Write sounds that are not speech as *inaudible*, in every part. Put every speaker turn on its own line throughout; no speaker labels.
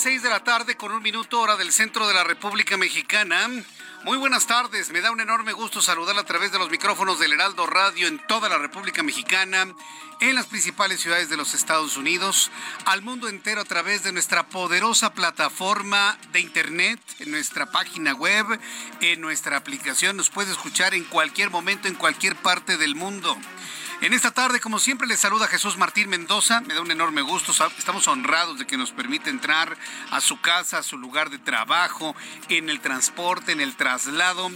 6 de la tarde con un minuto hora del centro de la República Mexicana. Muy buenas tardes, me da un enorme gusto saludar a través de los micrófonos del Heraldo Radio en toda la República Mexicana, en las principales ciudades de los Estados Unidos, al mundo entero a través de nuestra poderosa plataforma de Internet, en nuestra página web, en nuestra aplicación. Nos puede escuchar en cualquier momento, en cualquier parte del mundo. En esta tarde, como siempre, les saluda Jesús Martín Mendoza. Me da un enorme gusto. Estamos honrados de que nos permite entrar a su casa, a su lugar de trabajo, en el transporte, en el traslado.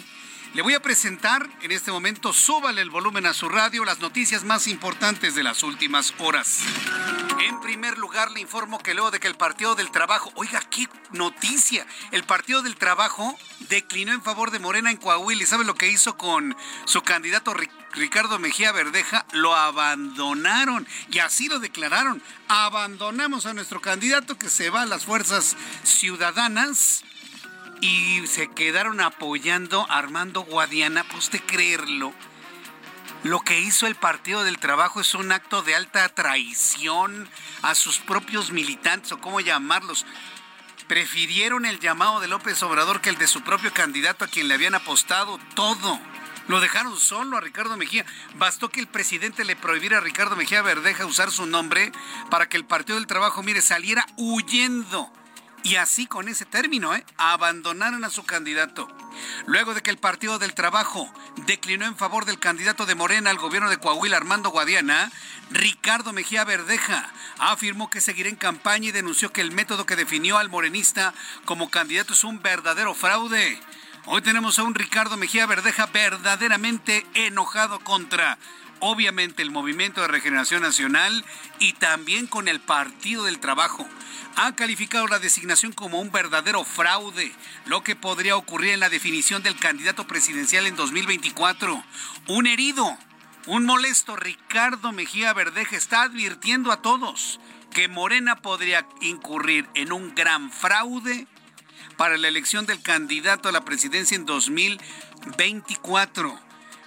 Le voy a presentar en este momento, súbale el volumen a su radio, las noticias más importantes de las últimas horas. En primer lugar, le informo que luego de que el Partido del Trabajo, oiga, qué noticia, el Partido del Trabajo declinó en favor de Morena en Coahuila. ¿Y sabe lo que hizo con su candidato Ricardo Mejía Verdeja? Lo abandonaron y así lo declararon. Abandonamos a nuestro candidato que se va a las fuerzas ciudadanas y se quedaron apoyando a Armando Guadiana, pues de creerlo. Lo que hizo el Partido del Trabajo es un acto de alta traición a sus propios militantes, o cómo llamarlos. Prefirieron el llamado de López Obrador que el de su propio candidato a quien le habían apostado todo. Lo dejaron solo a Ricardo Mejía. Bastó que el presidente le prohibiera a Ricardo Mejía Verdeja usar su nombre para que el Partido del Trabajo, mire, saliera huyendo y así con ese término, ¿eh? abandonaron a su candidato. Luego de que el Partido del Trabajo declinó en favor del candidato de Morena al gobierno de Coahuila, Armando Guadiana, Ricardo Mejía Verdeja afirmó que seguirá en campaña y denunció que el método que definió al morenista como candidato es un verdadero fraude. Hoy tenemos a un Ricardo Mejía Verdeja verdaderamente enojado contra obviamente el Movimiento de Regeneración Nacional y también con el Partido del Trabajo. Ha calificado la designación como un verdadero fraude, lo que podría ocurrir en la definición del candidato presidencial en 2024. Un herido, un molesto Ricardo Mejía Verdeja está advirtiendo a todos que Morena podría incurrir en un gran fraude para la elección del candidato a la presidencia en 2024.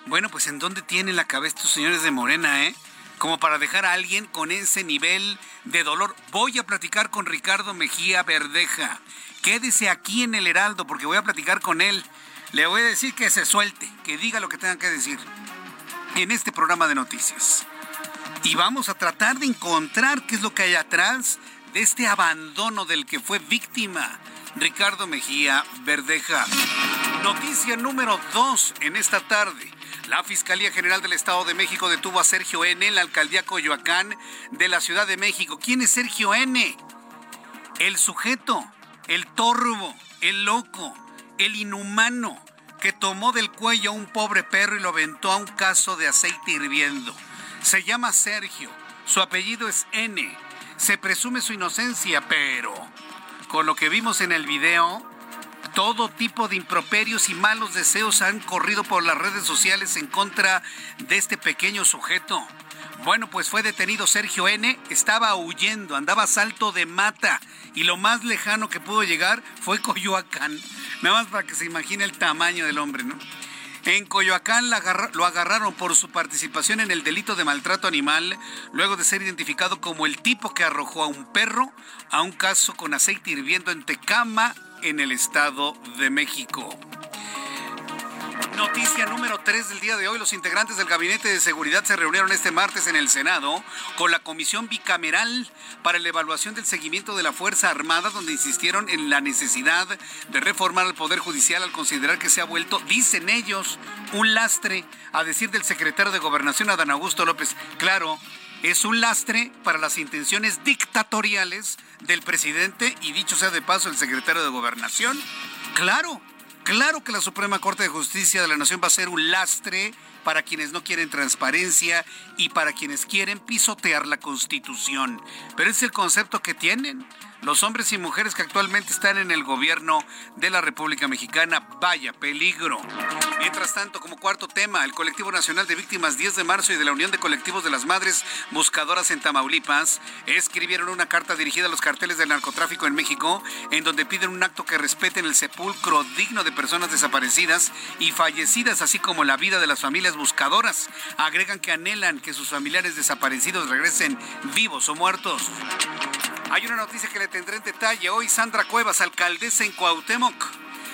Bueno, pues ¿en dónde tienen la cabeza estos señores de Morena, eh? Como para dejar a alguien con ese nivel de dolor. Voy a platicar con Ricardo Mejía Verdeja. Quédese aquí en el Heraldo porque voy a platicar con él. Le voy a decir que se suelte, que diga lo que tenga que decir en este programa de noticias. Y vamos a tratar de encontrar qué es lo que hay atrás de este abandono del que fue víctima Ricardo Mejía Verdeja. Noticia número dos en esta tarde. La Fiscalía General del Estado de México detuvo a Sergio N. la alcaldía Coyoacán de la Ciudad de México. ¿Quién es Sergio N? El sujeto, el torbo, el loco, el inhumano que tomó del cuello a un pobre perro y lo aventó a un caso de aceite hirviendo. Se llama Sergio, su apellido es N. Se presume su inocencia, pero con lo que vimos en el video, todo tipo de improperios y malos deseos han corrido por las redes sociales en contra de este pequeño sujeto. Bueno, pues fue detenido Sergio N. Estaba huyendo, andaba a salto de mata y lo más lejano que pudo llegar fue Coyoacán. Nada más para que se imagine el tamaño del hombre, ¿no? En Coyoacán lo agarraron por su participación en el delito de maltrato animal, luego de ser identificado como el tipo que arrojó a un perro a un caso con aceite hirviendo en Tecama, en el Estado de México. Noticia número 3 del día de hoy. Los integrantes del Gabinete de Seguridad se reunieron este martes en el Senado con la Comisión Bicameral para la evaluación del seguimiento de la Fuerza Armada, donde insistieron en la necesidad de reformar al Poder Judicial al considerar que se ha vuelto, dicen ellos, un lastre, a decir del secretario de Gobernación, Adán Augusto López. Claro, es un lastre para las intenciones dictatoriales del presidente y dicho sea de paso el secretario de Gobernación. Claro, claro que la Suprema Corte de Justicia de la Nación va a ser un lastre para quienes no quieren transparencia y para quienes quieren pisotear la Constitución. Pero es el concepto que tienen los hombres y mujeres que actualmente están en el gobierno de la República Mexicana. Vaya peligro. Mientras tanto, como cuarto tema, el Colectivo Nacional de Víctimas 10 de marzo y de la Unión de Colectivos de las Madres Buscadoras en Tamaulipas escribieron una carta dirigida a los carteles del narcotráfico en México, en donde piden un acto que respeten el sepulcro digno de personas desaparecidas y fallecidas, así como la vida de las familias buscadoras. Agregan que anhelan que sus familiares desaparecidos regresen vivos o muertos. Hay una noticia que le tendré en detalle. Hoy Sandra Cuevas, alcaldesa en Cuauhtémoc,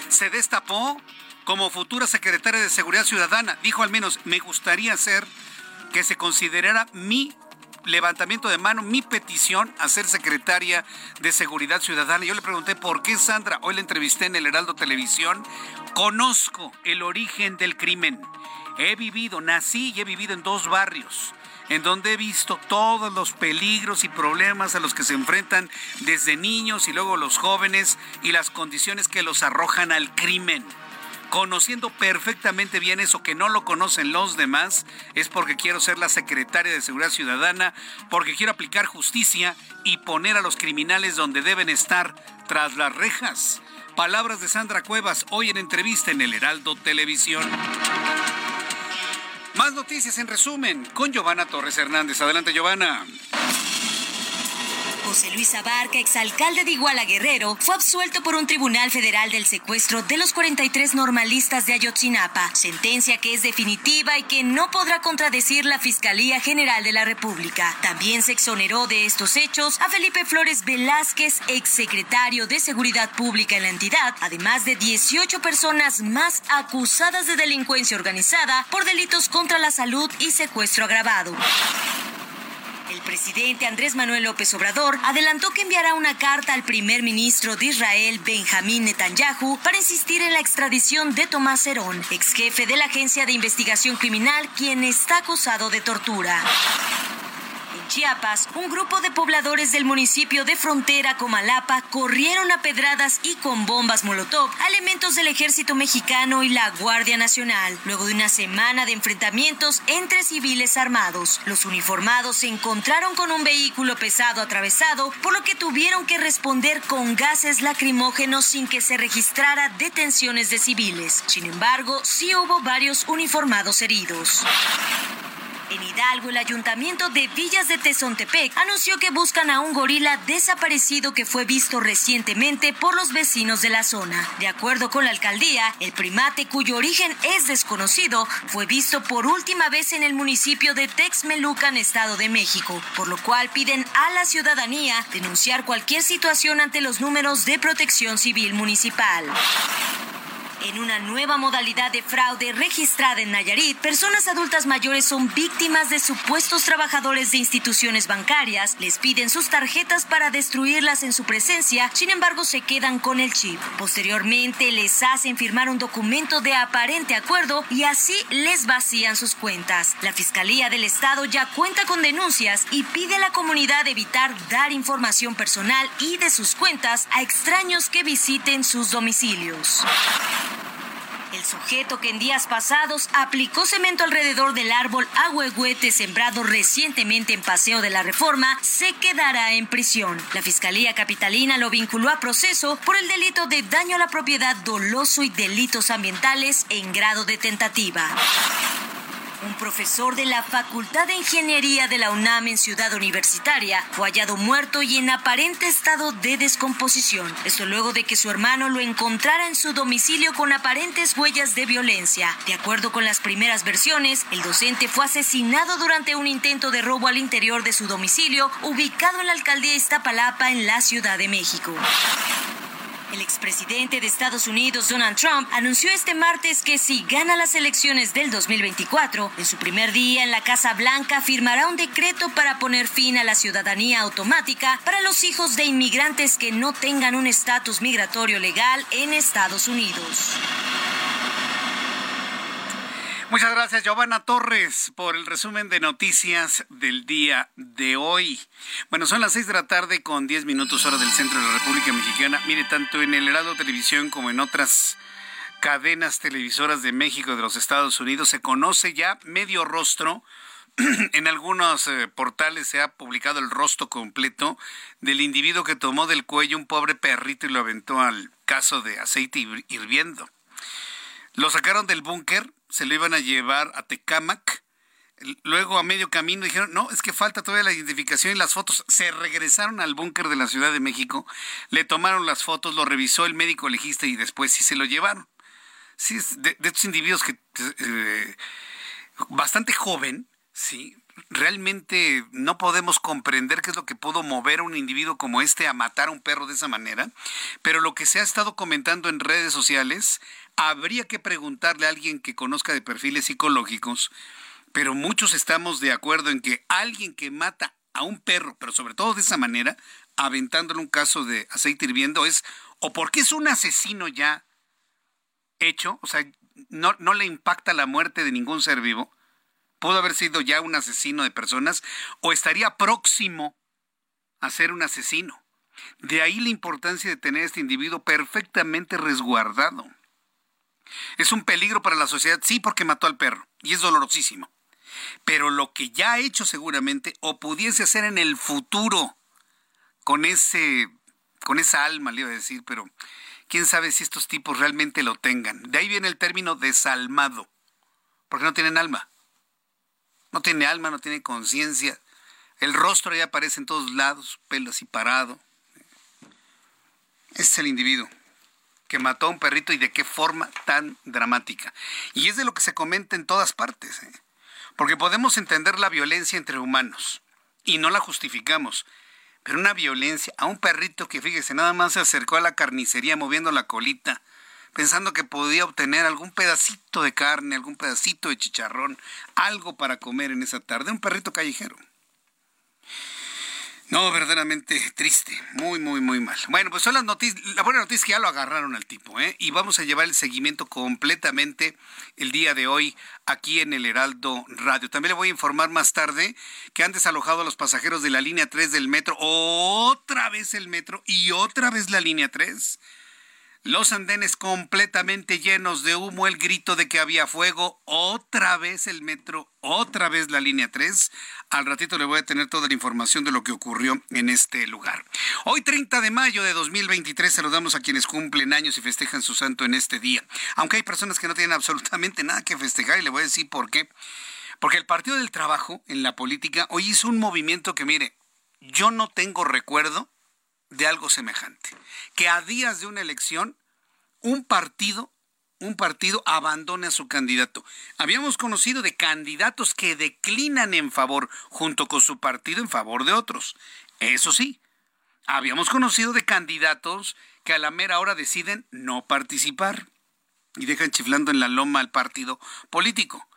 se destapó como futura secretaria de Seguridad Ciudadana. Dijo al menos, me gustaría hacer que se considerara mi levantamiento de mano, mi petición a ser secretaria de Seguridad Ciudadana. Yo le pregunté por qué Sandra, hoy la entrevisté en el Heraldo Televisión, conozco el origen del crimen. He vivido, nací y he vivido en dos barrios en donde he visto todos los peligros y problemas a los que se enfrentan desde niños y luego los jóvenes y las condiciones que los arrojan al crimen. Conociendo perfectamente bien eso que no lo conocen los demás, es porque quiero ser la secretaria de Seguridad Ciudadana, porque quiero aplicar justicia y poner a los criminales donde deben estar, tras las rejas. Palabras de Sandra Cuevas hoy en entrevista en el Heraldo Televisión. Más noticias en resumen con Giovanna Torres Hernández. Adelante, Giovanna.
José Luis Abarca, exalcalde de Iguala Guerrero, fue absuelto por un tribunal federal del secuestro de los 43 normalistas de Ayotzinapa, sentencia que es definitiva y que no podrá contradecir la Fiscalía General de la República. También se exoneró de estos hechos a Felipe Flores Velázquez, exsecretario de Seguridad Pública en la entidad, además de 18 personas más acusadas de delincuencia organizada por delitos contra la salud y secuestro agravado. El presidente Andrés Manuel López Obrador adelantó que enviará una carta al primer ministro de Israel, Benjamín Netanyahu, para insistir en la extradición de Tomás Herón, ex jefe de la Agencia de Investigación Criminal, quien está acusado de tortura. Chiapas, un grupo de pobladores del municipio de frontera Comalapa corrieron a pedradas y con bombas Molotov a elementos del ejército mexicano y la Guardia Nacional, luego de una semana de enfrentamientos entre civiles armados. Los uniformados se encontraron con un vehículo pesado atravesado, por lo que tuvieron que responder con gases lacrimógenos sin que se registrara detenciones de civiles. Sin embargo, sí hubo varios uniformados heridos. En Hidalgo, el ayuntamiento de Villas de Tezontepec anunció que buscan a un gorila desaparecido que fue visto recientemente por los vecinos de la zona. De acuerdo con la alcaldía, el primate cuyo origen es desconocido fue visto por última vez en el municipio de Texmelucan, Estado de México, por lo cual piden a la ciudadanía denunciar cualquier situación ante los números de protección civil municipal. En una nueva modalidad de fraude registrada en Nayarit, personas adultas mayores son víctimas de supuestos trabajadores de instituciones bancarias, les piden sus tarjetas para destruirlas en su presencia, sin embargo se quedan con el chip. Posteriormente les hacen firmar un documento de aparente acuerdo y así les vacían sus cuentas. La Fiscalía del Estado ya cuenta con denuncias y pide a la comunidad evitar dar información personal y de sus cuentas a extraños que visiten sus domicilios. El sujeto que en días pasados aplicó cemento alrededor del árbol ahuehuete sembrado recientemente en Paseo de la Reforma se quedará en prisión. La Fiscalía Capitalina lo vinculó a proceso por el delito de daño a la propiedad doloso y delitos ambientales en grado de tentativa. Un profesor de la Facultad de Ingeniería de la UNAM en Ciudad Universitaria fue hallado muerto y en aparente estado de descomposición. Esto luego de que su hermano lo encontrara en su domicilio con aparentes huellas de violencia. De acuerdo con las primeras versiones, el docente fue asesinado durante un intento de robo al interior de su domicilio, ubicado en la alcaldía Iztapalapa en la Ciudad de México. El expresidente de Estados Unidos, Donald Trump, anunció este martes que si gana las elecciones del 2024, en su primer día en la Casa Blanca firmará un decreto para poner fin a la ciudadanía automática para los hijos de inmigrantes que no tengan un estatus migratorio legal en Estados Unidos.
Muchas gracias, Giovanna Torres, por el resumen de noticias del día de hoy. Bueno, son las seis de la tarde con diez minutos hora del centro de la República Mexicana. Mire, tanto en el Heraldo Televisión como en otras cadenas televisoras de México de los Estados Unidos se conoce ya medio rostro. *clears throat* en algunos eh, portales se ha publicado el rostro completo del individuo que tomó del cuello un pobre perrito y lo aventó al caso de aceite hirviendo. Lo sacaron del búnker se lo iban a llevar a Tecámac. Luego a medio camino dijeron, no, es que falta todavía la identificación y las fotos. Se regresaron al búnker de la Ciudad de México, le tomaron las fotos, lo revisó el médico legista y después sí se lo llevaron. Sí, de, de estos individuos que eh, bastante joven, sí, realmente no podemos comprender qué es lo que pudo mover a un individuo como este a matar a un perro de esa manera, pero lo que se ha estado comentando en redes sociales Habría que preguntarle a alguien que conozca de perfiles psicológicos, pero muchos estamos de acuerdo en que alguien que mata a un perro, pero sobre todo de esa manera, aventándole un caso de aceite hirviendo, es o porque es un asesino ya hecho, o sea, no, le impacta la muerte de ningún ser vivo, pudo haber sido ya un asesino de personas, o estaría próximo a ser un asesino. De ahí la importancia de tener a este individuo perfectamente resguardado. Es un peligro para la sociedad, sí, porque mató al perro, y es dolorosísimo. Pero lo que ya ha hecho seguramente, o pudiese hacer en el futuro, con ese, con esa alma, le iba a decir, pero quién sabe si estos tipos realmente lo tengan. De ahí viene el término desalmado, porque no tienen alma. No tiene alma, no tiene conciencia. El rostro ya aparece en todos lados, pelo así parado. Ese es el individuo que mató a un perrito y de qué forma tan dramática. Y es de lo que se comenta en todas partes, ¿eh? porque podemos entender la violencia entre humanos y no la justificamos. Pero una violencia a un perrito que, fíjese, nada más se acercó a la carnicería moviendo la colita, pensando que podía obtener algún pedacito de carne, algún pedacito de chicharrón, algo para comer en esa tarde, un perrito callejero. No, verdaderamente triste, muy, muy, muy mal. Bueno, pues son las noticias, la buena noticia es que ya lo agarraron al tipo, ¿eh? Y vamos a llevar el seguimiento completamente el día de hoy aquí en el Heraldo Radio. También le voy a informar más tarde que han desalojado a los pasajeros de la línea 3 del metro, otra vez el metro y otra vez la línea 3 los andenes completamente llenos de humo, el grito de que había fuego, otra vez el metro, otra vez la línea 3. Al ratito le voy a tener toda la información de lo que ocurrió en este lugar. Hoy 30 de mayo de 2023 saludamos a quienes cumplen años y festejan su santo en este día. Aunque hay personas que no tienen absolutamente nada que festejar y le voy a decir por qué. Porque el Partido del Trabajo en la política hoy hizo un movimiento que mire, yo no tengo recuerdo de algo semejante. Que a días de una elección, un partido, un partido abandone a su candidato. Habíamos conocido de candidatos que declinan en favor, junto con su partido, en favor de otros. Eso sí, habíamos conocido de candidatos que a la mera hora deciden no participar y dejan chiflando en la loma al partido político.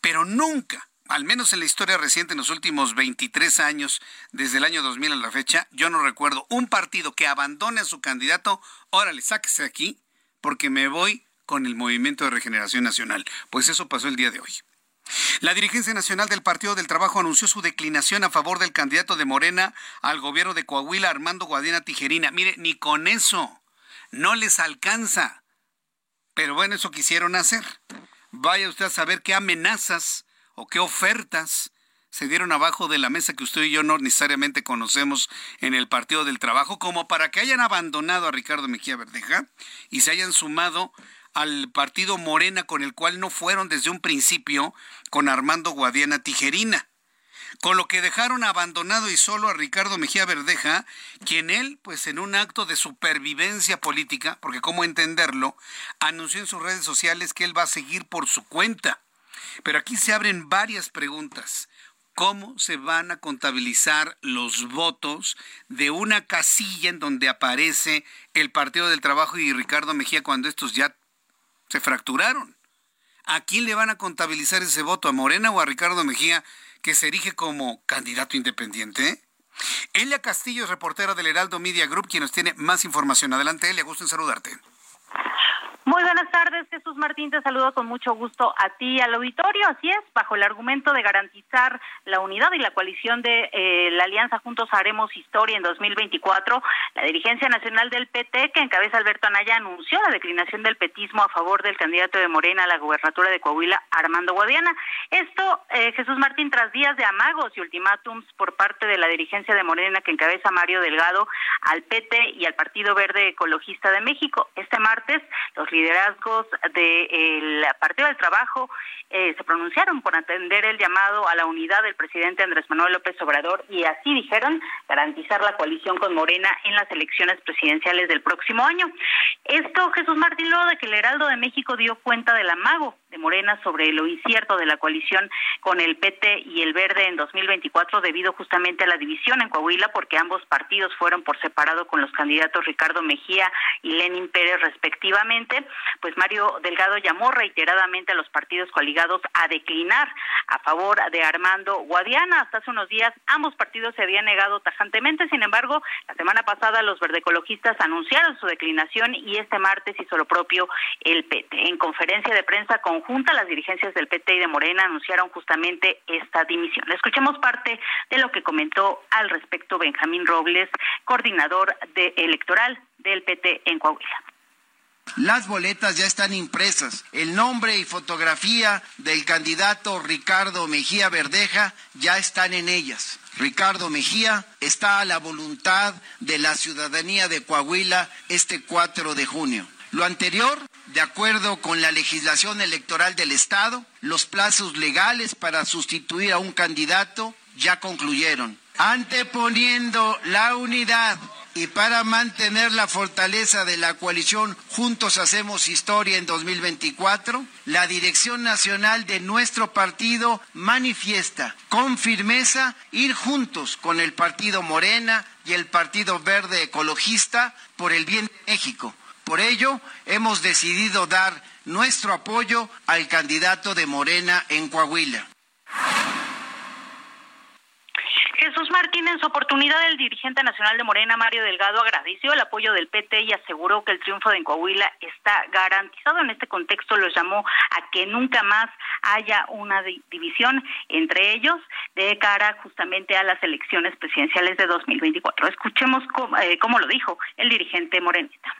Pero nunca, al menos en la historia reciente, en los últimos 23 años, desde el año 2000 a la fecha, yo no recuerdo un partido que abandone a su candidato, órale, sáquese aquí, porque me voy con el Movimiento de Regeneración Nacional. Pues eso pasó el día de hoy. La dirigencia nacional del Partido del Trabajo anunció su declinación a favor del candidato de Morena al gobierno de Coahuila, Armando Guadiana Tijerina. Mire, ni con eso no les alcanza. Pero bueno, eso quisieron hacer. Vaya usted a saber qué amenazas o qué ofertas se dieron abajo de la mesa que usted y yo no necesariamente conocemos en el Partido del Trabajo, como para que hayan abandonado a Ricardo Mejía Verdeja y se hayan sumado al partido Morena con el cual no fueron desde un principio con Armando Guadiana Tijerina con lo que dejaron abandonado y solo a Ricardo Mejía Verdeja, quien él, pues en un acto de supervivencia política, porque cómo entenderlo, anunció en sus redes sociales que él va a seguir por su cuenta. Pero aquí se abren varias preguntas. ¿Cómo se van a contabilizar los votos de una casilla en donde aparece el Partido del Trabajo y Ricardo Mejía cuando estos ya se fracturaron? ¿A quién le van a contabilizar ese voto? ¿A Morena o a Ricardo Mejía que se erige como candidato independiente? Elia Castillo reportera del Heraldo Media Group, quien nos tiene más información. Adelante, Elia, gusto en saludarte.
Muy buenas tardes, Jesús Martín. Te saludo con mucho gusto a ti y al auditorio. Así es, bajo el argumento de garantizar la unidad y la coalición de eh, la Alianza Juntos Haremos Historia en 2024, la dirigencia nacional del PT, que encabeza Alberto Anaya, anunció la declinación del petismo a favor del candidato de Morena a la gubernatura de Coahuila, Armando Guadiana. Esto, eh, Jesús Martín, tras días de amagos y ultimátums por parte de la dirigencia de Morena, que encabeza Mario Delgado, al PT y al Partido Verde Ecologista de México. Este martes, los liderazgos del Partido del Trabajo eh, se pronunciaron por atender el llamado a la unidad del presidente Andrés Manuel López Obrador y así dijeron garantizar la coalición con Morena en las elecciones presidenciales del próximo año. Esto, Jesús Martín, de que el Heraldo de México dio cuenta del amago Morena sobre lo incierto de la coalición con el PT y el Verde en 2024 debido justamente a la división en Coahuila porque ambos partidos fueron por separado con los candidatos Ricardo Mejía y Lenin Pérez respectivamente, pues Mario Delgado llamó reiteradamente a los partidos coligados a declinar a favor de Armando Guadiana. Hasta hace unos días ambos partidos se habían negado tajantemente, sin embargo, la semana pasada los verdecologistas anunciaron su declinación y este martes hizo lo propio el PT. En conferencia de prensa conjunta, las dirigencias del PT y de Morena anunciaron justamente esta dimisión. Escuchemos parte de lo que comentó al respecto Benjamín Robles, coordinador de electoral del PT en Coahuila.
Las boletas ya están impresas. El nombre y fotografía del candidato Ricardo Mejía Verdeja ya están en ellas. Ricardo Mejía está a la voluntad de la ciudadanía de Coahuila este 4 de junio. Lo anterior, de acuerdo con la legislación electoral del Estado, los plazos legales para sustituir a un candidato ya concluyeron. Anteponiendo la unidad y para mantener la fortaleza de la coalición Juntos Hacemos Historia en 2024, la Dirección Nacional de nuestro partido manifiesta con firmeza ir juntos con el Partido Morena y el Partido Verde Ecologista por el bien de México. Por ello, hemos decidido dar nuestro apoyo al candidato de Morena en Coahuila.
Jesús Martín, en su oportunidad, el dirigente nacional de Morena, Mario Delgado, agradeció el apoyo del PT y aseguró que el triunfo de Coahuila está garantizado. En este contexto, los llamó a que nunca más haya una división entre ellos de cara justamente a las elecciones presidenciales de 2024. Escuchemos cómo, eh, cómo lo dijo el dirigente morenita.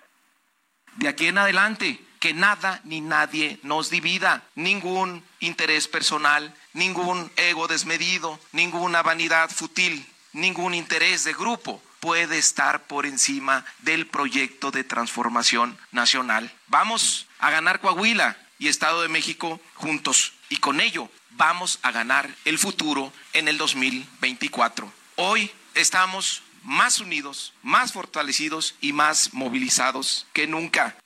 De aquí en adelante, que nada ni nadie nos divida, ningún interés personal, ningún ego desmedido, ninguna vanidad fútil, ningún interés de grupo puede estar por encima del proyecto de transformación nacional. Vamos a ganar Coahuila y Estado de México juntos y con ello vamos a ganar el futuro en el 2024. Hoy estamos más unidos, más fortalecidos y más movilizados que nunca.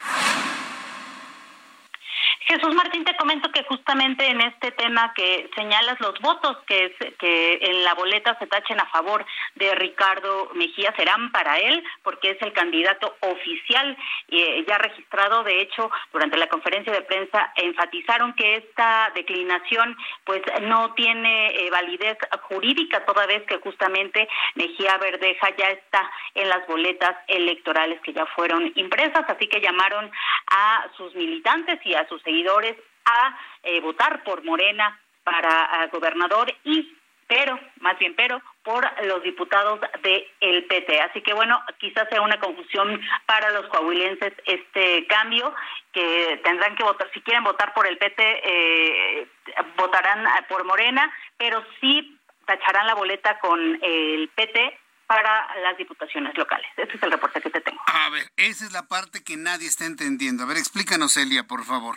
Jesús Martín, te comento que justamente en este tema que señalas los votos que, que en la boleta se tachen a favor de Ricardo Mejía serán para él, porque es el candidato oficial eh, ya registrado. De hecho, durante la conferencia de prensa enfatizaron que esta declinación pues no tiene eh, validez jurídica, toda vez que justamente Mejía Verdeja ya está en las boletas electorales que ya fueron impresas, así que llamaron a sus militantes y a sus seguidores a eh, votar por Morena para gobernador y pero, más bien pero, por los diputados del el PT. Así que bueno, quizás sea una confusión para los coahuilenses este cambio, que tendrán que votar, si quieren votar por el PT, eh, votarán por Morena, pero sí tacharán la boleta con el PT para las diputaciones locales. Ese es el reporte que te tengo.
A ver, esa es la parte que nadie está entendiendo. A ver, explícanos, Elia, por favor.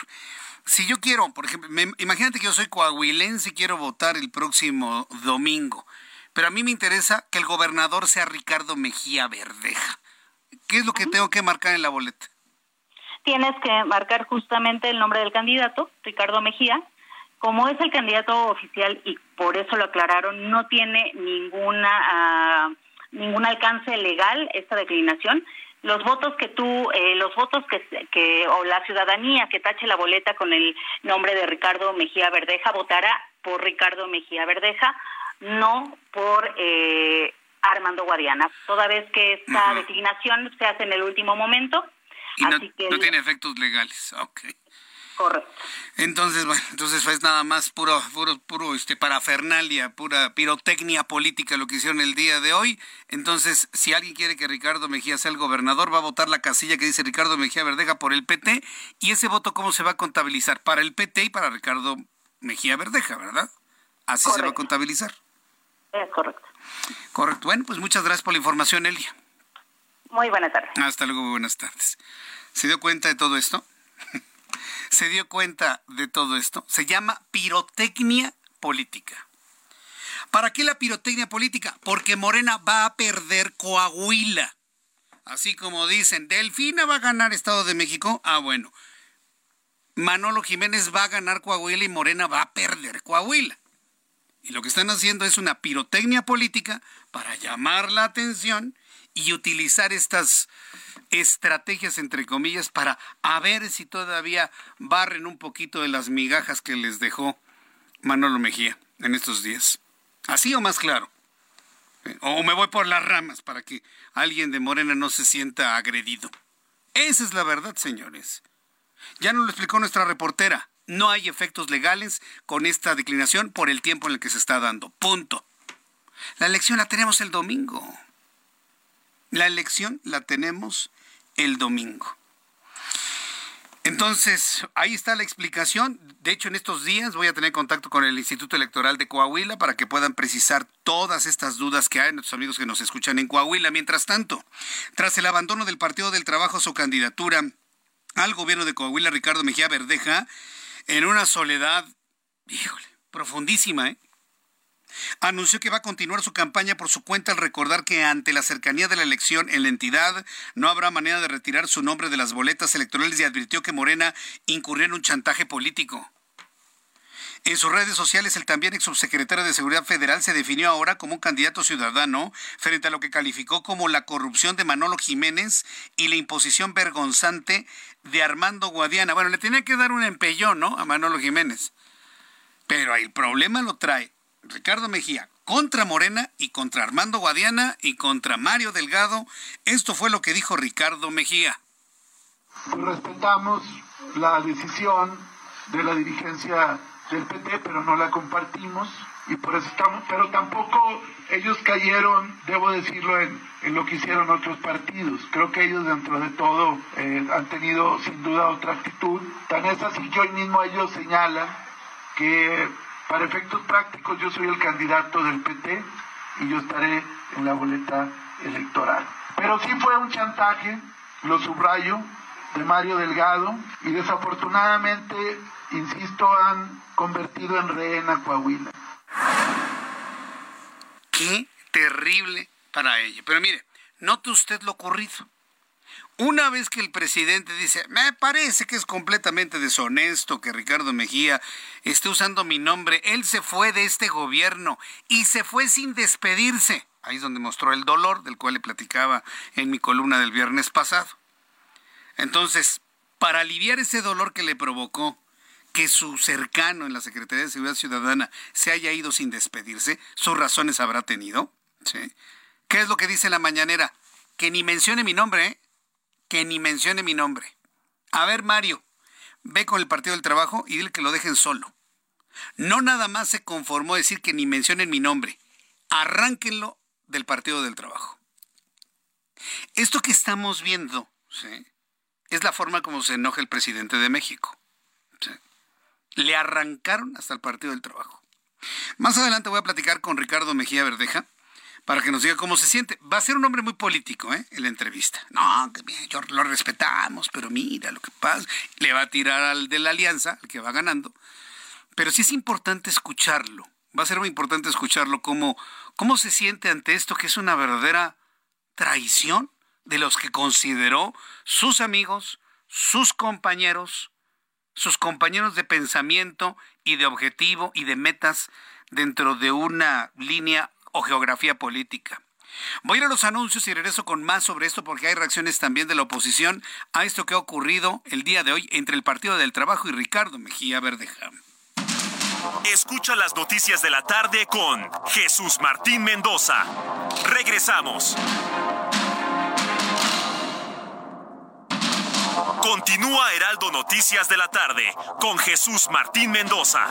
Si yo quiero, por ejemplo, imagínate que yo soy coahuilense y quiero votar el próximo domingo, pero a mí me interesa que el gobernador sea Ricardo Mejía Verdeja. ¿Qué es lo que tengo que marcar en la boleta?
Tienes que marcar justamente el nombre del candidato, Ricardo Mejía, como es el candidato oficial y por eso lo aclararon, no tiene ninguna ah, ningún alcance legal esta declinación. Los votos que tú, eh, los votos que, que, o la ciudadanía que tache la boleta con el nombre de Ricardo Mejía Verdeja votará por Ricardo Mejía Verdeja, no por eh, Armando Guadiana, toda vez que esta declinación se hace en el último momento.
Y no, no tiene efectos legales. Okay.
Correcto.
Entonces, bueno, entonces es nada más puro, puro, puro, este, parafernalia, pura pirotecnia política lo que hicieron el día de hoy. Entonces, si alguien quiere que Ricardo Mejía sea el gobernador, va a votar la casilla que dice Ricardo Mejía Verdeja por el PT. ¿Y ese voto cómo se va a contabilizar? Para el PT y para Ricardo Mejía Verdeja, ¿verdad? Así se va a contabilizar.
Es correcto.
Correcto. Bueno, pues muchas gracias por la información, Elia.
Muy buenas tardes.
Hasta luego, buenas tardes. ¿Se dio cuenta de todo esto? Se dio cuenta de todo esto. Se llama pirotecnia política. ¿Para qué la pirotecnia política? Porque Morena va a perder Coahuila. Así como dicen, Delfina va a ganar Estado de México. Ah, bueno. Manolo Jiménez va a ganar Coahuila y Morena va a perder Coahuila. Y lo que están haciendo es una pirotecnia política para llamar la atención y utilizar estas estrategias, entre comillas, para a ver si todavía barren un poquito de las migajas que les dejó Manolo Mejía en estos días. ¿Así o más claro? O me voy por las ramas para que alguien de Morena no se sienta agredido. Esa es la verdad, señores. Ya nos lo explicó nuestra reportera. No hay efectos legales con esta declinación por el tiempo en el que se está dando. Punto. La elección la tenemos el domingo. La elección la tenemos el domingo. Entonces, ahí está la explicación. De hecho, en estos días voy a tener contacto con el Instituto Electoral de Coahuila para que puedan precisar todas estas dudas que hay nuestros amigos que nos escuchan en Coahuila. Mientras tanto, tras el abandono del Partido del Trabajo, su candidatura al gobierno de Coahuila, Ricardo Mejía Verdeja, en una soledad, híjole, profundísima, ¿eh? Anunció que va a continuar su campaña por su cuenta al recordar que ante la cercanía de la elección en la entidad no habrá manera de retirar su nombre de las boletas electorales y advirtió que Morena incurrió en un chantaje político. En sus redes sociales, el también ex subsecretario de Seguridad Federal se definió ahora como un candidato ciudadano frente a lo que calificó como la corrupción de Manolo Jiménez y la imposición vergonzante de Armando Guadiana. Bueno, le tenía que dar un empellón, ¿no? A Manolo Jiménez. Pero el problema lo trae Ricardo Mejía contra Morena y contra Armando Guadiana y contra Mario Delgado. Esto fue lo que dijo Ricardo Mejía.
Respetamos la decisión de la dirigencia del PT, pero no la compartimos y por eso estamos, pero tampoco ellos cayeron, debo decirlo, en, lo que hicieron otros partidos. Creo que ellos dentro de todo eh, han tenido sin duda otra actitud. Tan es así que hoy mismo ellos señalan que para efectos prácticos, yo soy el candidato del PT y yo estaré en la boleta electoral. Pero sí fue un chantaje, lo subrayo, de Mario Delgado y desafortunadamente, insisto, han convertido en rehén Coahuila.
Qué terrible para ella. Pero mire, note usted lo ocurrido. Una vez que el presidente dice, me parece que es completamente deshonesto que Ricardo Mejía esté usando mi nombre, él se fue de este gobierno y se fue sin despedirse. Ahí es donde mostró el dolor del cual le platicaba en mi columna del viernes pasado. Entonces, para aliviar ese dolor que le provocó que su cercano en la Secretaría de Seguridad Ciudadana se haya ido sin despedirse, sus razones habrá tenido. ¿sí? ¿Qué es lo que dice la mañanera? Que ni mencione mi nombre, ¿eh? Que ni mencione mi nombre. A ver, Mario, ve con el Partido del Trabajo y dile que lo dejen solo. No nada más se conformó decir que ni mencionen mi nombre. Arránquenlo del Partido del Trabajo. Esto que estamos viendo es la forma como se enoja el presidente de México. Le arrancaron hasta el Partido del Trabajo. Más adelante voy a platicar con Ricardo Mejía Verdeja para que nos diga cómo se siente. Va a ser un hombre muy político, ¿eh? En la entrevista. No, que bien, yo lo respetamos, pero mira lo que pasa. Le va a tirar al de la alianza, al que va ganando. Pero sí es importante escucharlo. Va a ser muy importante escucharlo, cómo, cómo se siente ante esto, que es una verdadera traición de los que consideró sus amigos, sus compañeros, sus compañeros de pensamiento y de objetivo y de metas dentro de una línea o geografía política. Voy a ir a los anuncios y regreso con más sobre esto porque hay reacciones también de la oposición a esto que ha ocurrido el día de hoy entre el Partido del Trabajo y Ricardo Mejía Verdeja.
Escucha las noticias de la tarde con Jesús Martín Mendoza. Regresamos. Continúa Heraldo Noticias de la tarde con Jesús Martín Mendoza.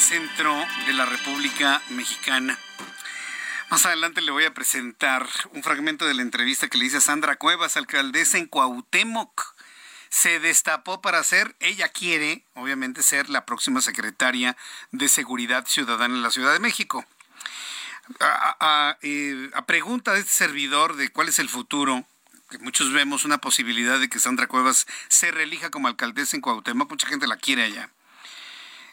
Centro de la República Mexicana. Más adelante le voy a presentar un fragmento de la entrevista que le hice a Sandra Cuevas, alcaldesa en Cuauhtémoc. Se destapó para ser, ella quiere, obviamente, ser la próxima secretaria de Seguridad Ciudadana en la Ciudad de México. A, a eh, pregunta de este servidor de cuál es el futuro, que muchos vemos una posibilidad de que Sandra Cuevas se reelija como alcaldesa en Cuauhtémoc, mucha gente la quiere allá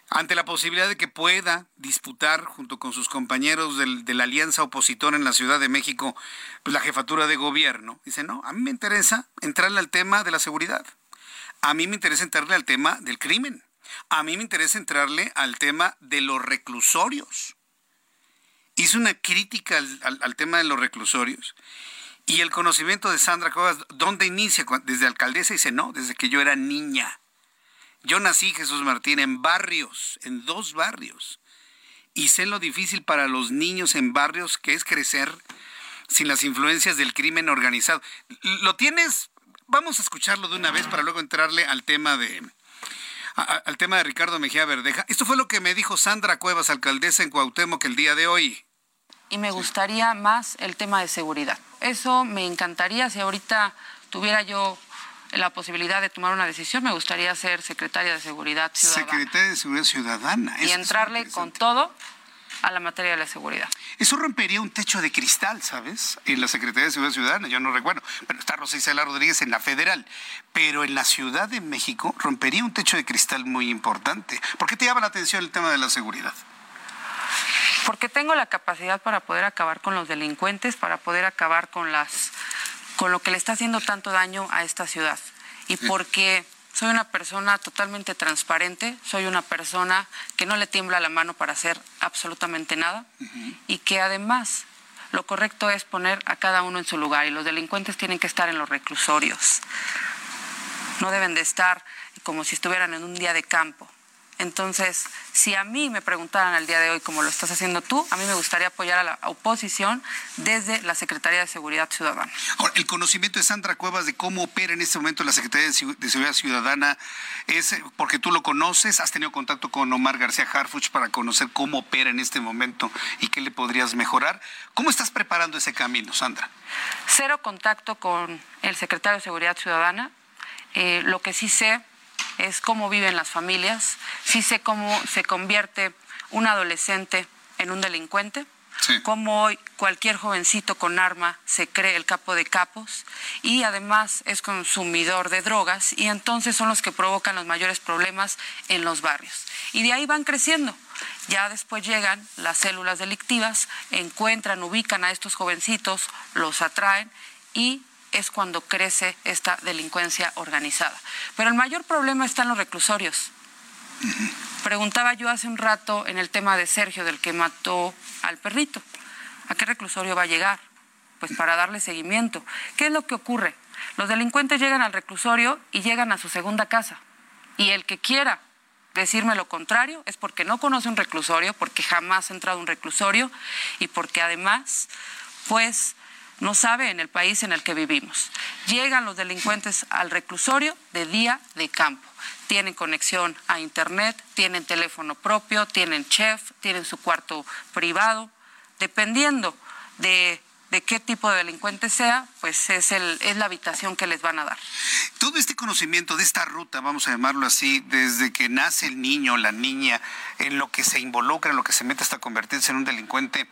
ante la posibilidad de que pueda disputar junto con sus compañeros de la alianza opositora en la Ciudad de México pues, la jefatura de gobierno. Dice, no, a mí me interesa entrarle al tema de la seguridad. A mí me interesa entrarle al tema del crimen. A mí me interesa entrarle al tema de los reclusorios. Hizo una crítica al, al tema de los reclusorios. Y el conocimiento de Sandra Cuevas, ¿dónde inicia? Desde alcaldesa dice, no, desde que yo era niña. Yo nací, Jesús Martín, en barrios, en dos barrios. Y sé lo difícil para los niños en barrios que es crecer sin las influencias del crimen organizado. ¿Lo tienes? Vamos a escucharlo de una vez para luego entrarle al tema de al tema de Ricardo Mejía Verdeja. Esto fue lo que me dijo Sandra Cuevas, alcaldesa en Cuauhtémoc el día de hoy.
Y me gustaría más el tema de seguridad. Eso me encantaría si ahorita tuviera yo la posibilidad de tomar una decisión, me gustaría ser secretaria de Seguridad Ciudadana.
Secretaria de Seguridad Ciudadana.
y entrarle con todo a la materia de la seguridad.
Eso rompería un techo de cristal, ¿sabes? En la Secretaría de Seguridad Ciudadana, yo no recuerdo. Bueno, está Rosa Isela Rodríguez en la federal, pero en la Ciudad de México rompería un techo de cristal muy importante. ¿Por qué te llama la atención el tema de la seguridad?
Porque tengo la capacidad para poder acabar con los delincuentes, para poder acabar con las con lo que le está haciendo tanto daño a esta ciudad. Y porque soy una persona totalmente transparente, soy una persona que no le tiembla la mano para hacer absolutamente nada y que además lo correcto es poner a cada uno en su lugar y los delincuentes tienen que estar en los reclusorios. No deben de estar como si estuvieran en un día de campo. Entonces, si a mí me preguntaran el día de hoy como lo estás haciendo tú, a mí me gustaría apoyar a la oposición desde la Secretaría de Seguridad Ciudadana.
Ahora, el conocimiento de Sandra Cuevas de cómo opera en este momento la Secretaría de Seguridad Ciudadana es eh, porque tú lo conoces, has tenido contacto con Omar García Harfuch para conocer cómo opera en este momento y qué le podrías mejorar. ¿Cómo estás preparando ese camino, Sandra?
Cero contacto con el secretario de Seguridad Ciudadana. Eh, lo que sí sé es cómo viven las familias, sí sé cómo se convierte un adolescente en un delincuente, cómo hoy cualquier jovencito con arma se cree el capo de capos y además es consumidor de drogas y entonces son los que provocan los mayores problemas en los barrios. Y de ahí van creciendo. Ya después llegan las células delictivas, encuentran, ubican a estos jovencitos, los atraen y es cuando crece esta delincuencia organizada. Pero el mayor problema está en los reclusorios. Preguntaba yo hace un rato en el tema de Sergio, del que mató al perrito. ¿A qué reclusorio va a llegar? Pues para darle seguimiento. ¿Qué es lo que ocurre? Los delincuentes llegan al reclusorio y llegan a su segunda casa. Y el que quiera decirme lo contrario es porque no conoce un reclusorio, porque jamás ha entrado a un reclusorio y porque además, pues, no sabe en el país en el que vivimos. Llegan los delincuentes al reclusorio de día de campo. Tienen conexión a Internet, tienen teléfono propio, tienen chef, tienen su cuarto privado. Dependiendo de de qué tipo de delincuente sea, pues es, el, es la habitación que les van a dar.
Todo este conocimiento de esta ruta, vamos a llamarlo así, desde que nace el niño, la niña, en lo que se involucra, en lo que se mete hasta convertirse en un delincuente,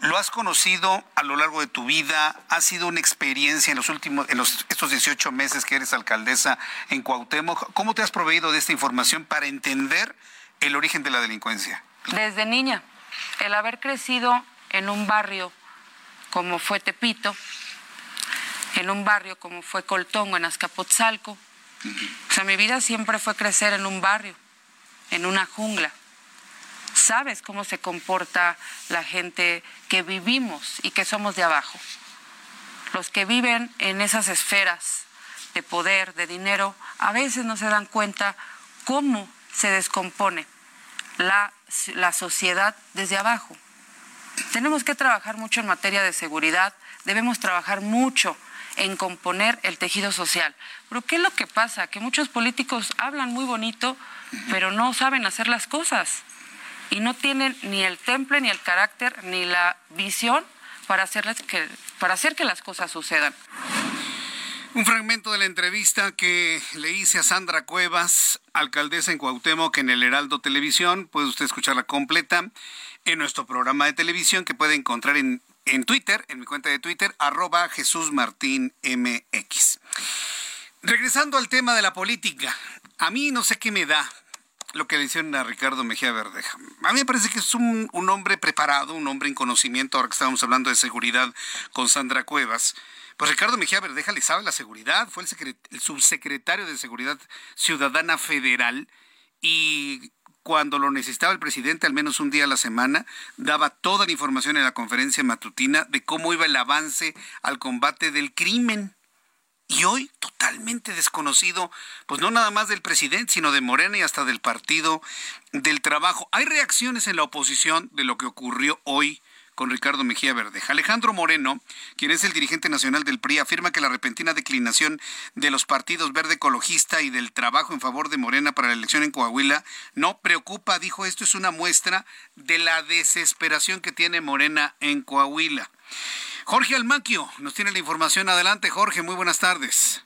¿lo has conocido a lo largo de tu vida? ¿Ha sido una experiencia en los últimos, en los, estos 18 meses que eres alcaldesa en Cuauhtémoc? ¿Cómo te has proveído de esta información para entender el origen de la delincuencia?
Desde niña, el haber crecido en un barrio como fue Tepito, en un barrio como fue Coltongo, en Azcapotzalco. O sea, mi vida siempre fue crecer en un barrio, en una jungla. Sabes cómo se comporta la gente que vivimos y que somos de abajo. Los que viven en esas esferas de poder, de dinero, a veces no se dan cuenta cómo se descompone la, la sociedad desde abajo. Tenemos que trabajar mucho en materia de seguridad, debemos trabajar mucho en componer el tejido social. Pero ¿qué es lo que pasa? Que muchos políticos hablan muy bonito, pero no saben hacer las cosas. Y no tienen ni el temple, ni el carácter, ni la visión para, que, para hacer que las cosas sucedan.
Un fragmento de la entrevista que le hice a Sandra Cuevas, alcaldesa en Cuauhtémoc, en el Heraldo Televisión. Puede usted escucharla completa en nuestro programa de televisión que puede encontrar en, en Twitter, en mi cuenta de Twitter, arroba Jesús Martín MX. Regresando al tema de la política, a mí no sé qué me da lo que le hicieron a Ricardo Mejía Verdeja. A mí me parece que es un, hombre preparado, un hombre en conocimiento, ahora que estamos hablando de seguridad con Sandra Cuevas. Pues Ricardo Mejía Verdeja le sabe la seguridad, fue el, el subsecretario de Seguridad Ciudadana Federal y cuando lo necesitaba el presidente, al menos un día a la semana, daba toda la información en la conferencia matutina de cómo iba el avance al combate del crimen. Y hoy totalmente desconocido, pues no nada más del presidente, sino de Morena y hasta del Partido del Trabajo. Hay reacciones en la oposición de lo que ocurrió hoy con Ricardo Mejía Verdeja. Alejandro Moreno, quien es el dirigente nacional del PRI, afirma que la repentina declinación de los partidos verde ecologista y del trabajo en favor de Morena para la elección en Coahuila no preocupa, dijo, esto es una muestra de la desesperación que tiene Morena en Coahuila. Jorge Almaquio nos tiene la información. Adelante, Jorge, muy buenas tardes.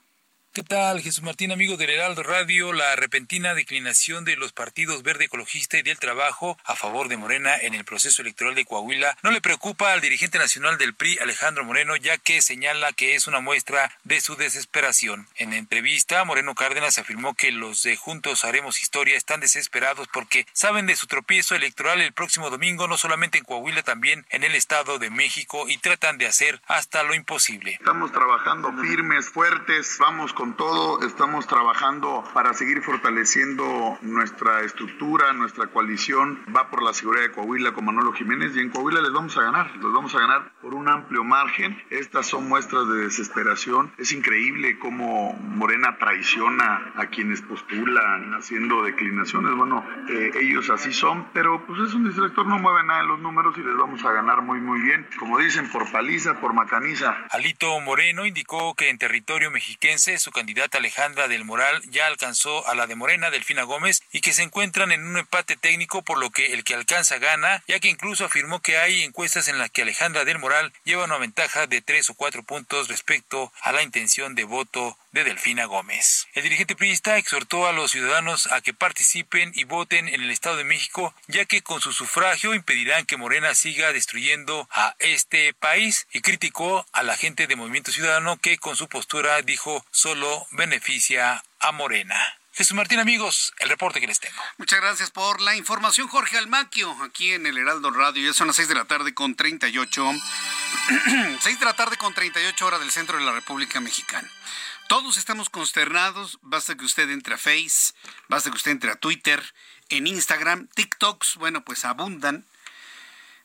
¿Qué tal, Jesús Martín, amigo del Heraldo Radio? La repentina declinación de los partidos Verde Ecologista y del Trabajo a favor de Morena en el proceso electoral de Coahuila no le preocupa al dirigente nacional del PRI, Alejandro Moreno, ya que señala que es una muestra de su desesperación. En entrevista, Moreno Cárdenas afirmó que los de Juntos Haremos Historia están desesperados porque saben de su tropiezo electoral el próximo domingo, no solamente en Coahuila, también en el Estado de México, y tratan de hacer hasta lo imposible.
Estamos trabajando firmes, fuertes, vamos con todo, estamos trabajando para seguir fortaleciendo nuestra estructura, nuestra coalición. Va por la seguridad de Coahuila con Manolo Jiménez y en Coahuila les vamos a ganar, les vamos a ganar por un amplio margen. Estas son muestras de desesperación. Es increíble cómo Morena traiciona a quienes postulan haciendo declinaciones. Bueno, eh, ellos así son, pero pues es un distractor, no mueve nada en los números y les vamos a ganar muy muy bien. Como dicen, por paliza, por macaniza.
Alito Moreno indicó que en territorio mexiquense su candidata Alejandra del Moral ya alcanzó a la de Morena, Delfina Gómez, y que se encuentran en un empate técnico por lo que el que alcanza gana, ya que incluso afirmó que hay encuestas en las que Alejandra del Moral lleva una ventaja de tres o cuatro puntos respecto a la intención de voto de Delfina Gómez. El dirigente priista exhortó a los ciudadanos a que participen y voten en el Estado de México, ya que con su sufragio impedirán que Morena siga destruyendo a este país y criticó a la gente de Movimiento Ciudadano que con su postura dijo solo beneficia a Morena. Jesús Martín, amigos, el reporte que les tengo.
Muchas gracias por la información, Jorge Almaquio, aquí en el Heraldo Radio. Ya son las 6 de la tarde con 38. 6 *clears throat* de la tarde con 38 horas del centro de la República Mexicana. Todos estamos consternados. Basta que usted entre a Face, basta que usted entre a Twitter, en Instagram, TikToks, bueno, pues abundan.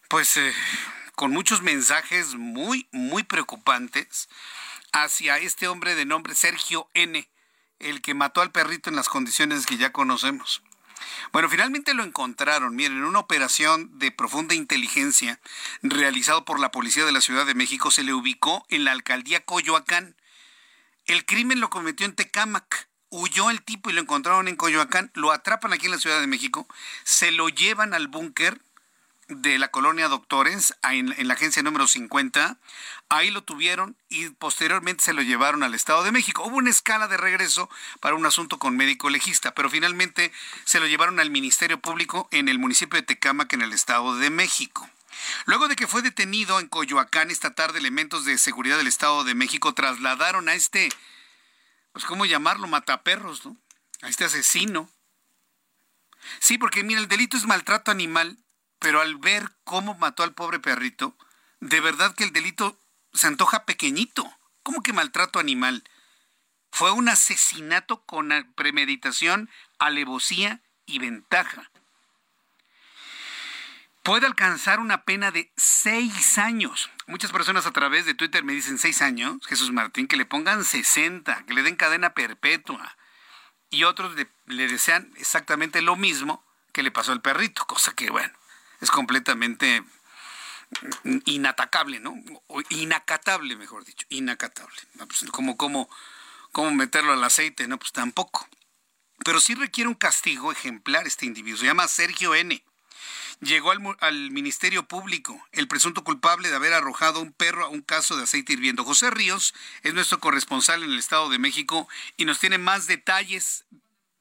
Pues eh, con muchos mensajes muy, muy preocupantes hacia este hombre de nombre Sergio N., el que mató al perrito en las condiciones que ya conocemos. Bueno, finalmente lo encontraron, miren, en una operación de profunda inteligencia realizado por la Policía de la Ciudad de México se le ubicó en la alcaldía Coyoacán. El crimen lo cometió en Tecámac. Huyó el tipo y lo encontraron en Coyoacán, lo atrapan aquí en la Ciudad de México, se lo llevan al búnker de la colonia Doctores, en, la agencia número 50. Ahí lo tuvieron y posteriormente se lo llevaron al Estado de México. Hubo una escala de regreso para un asunto con médico legista, pero finalmente se lo llevaron al Ministerio Público en el municipio de Tecámac, en el Estado de México. Luego de que fue detenido en Coyoacán esta tarde, elementos de seguridad del Estado de México trasladaron a este, pues cómo llamarlo, mataperros, ¿no? A este asesino. Sí, porque mira, el delito es maltrato animal pero al ver cómo mató al pobre perrito, de verdad que el delito se antoja pequeñito. ¿Cómo que maltrato animal? Fue un asesinato con premeditación, alevosía y ventaja. Puede alcanzar una pena de seis años. Muchas personas a través de Twitter me dicen seis años, Jesús Martín, que le pongan 60, que le den cadena perpetua. Y otros le, desean exactamente lo mismo que le pasó al perrito, cosa que, bueno, es completamente inatacable, ¿no? O inacatable, mejor dicho, inacatable. Pues, ¿Cómo, cómo, cómo meterlo al aceite? No, pues tampoco. Pero sí requiere un castigo ejemplar este individuo. Se llama Sergio N. Llegó al, al, Ministerio Público el presunto culpable de haber arrojado un perro a un caso de aceite hirviendo. José Ríos es nuestro corresponsal en el Estado de México y nos tiene más detalles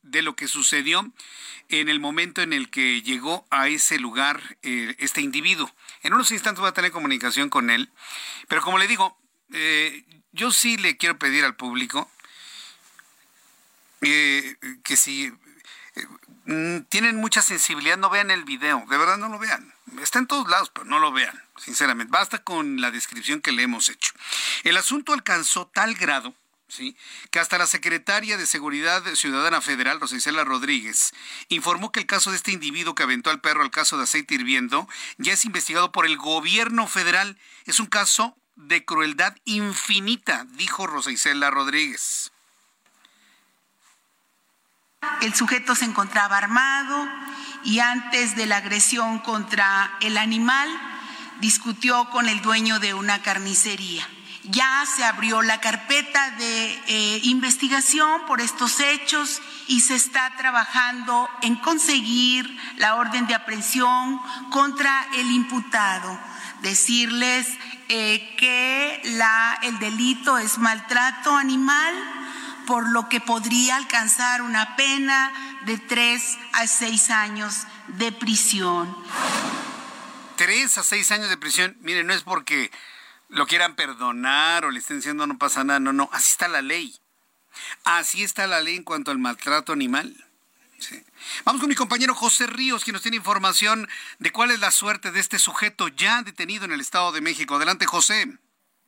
de lo que sucedió en el momento en el que llegó a ese lugar eh, este individuo. En unos instantes voy a tener comunicación con él, pero como le digo, eh, yo sí le quiero pedir al público eh, que si tienen mucha sensibilidad, no vean el video, de verdad no lo vean. Está en todos lados, pero no lo vean, sinceramente. Basta con la descripción que le hemos hecho. El asunto alcanzó tal grado que hasta la secretaria de Seguridad Ciudadana Federal, Rosicela Rodríguez, informó que el caso de este individuo que aventó al perro al caso de aceite hirviendo ya es investigado por el gobierno federal. Es un caso de crueldad infinita, dijo Rosicela Rodríguez.
El sujeto se encontraba armado y antes de la agresión contra el animal discutió con el dueño de una carnicería ya se abrió la carpeta de eh, investigación por estos hechos y se está trabajando en conseguir la orden de aprehensión contra el imputado. Decirles eh, que el delito es maltrato animal, por lo que podría alcanzar una pena de tres a seis años de prisión.
Tres a seis años de prisión, mire, no es porque lo quieran perdonar o le estén diciendo no pasa nada. No, no, así está la ley. Así está la ley en cuanto al maltrato animal. Vamos con mi compañero José Ríos, quien nos tiene información de cuál es la suerte de este sujeto ya detenido en el Estado de México. Adelante, José.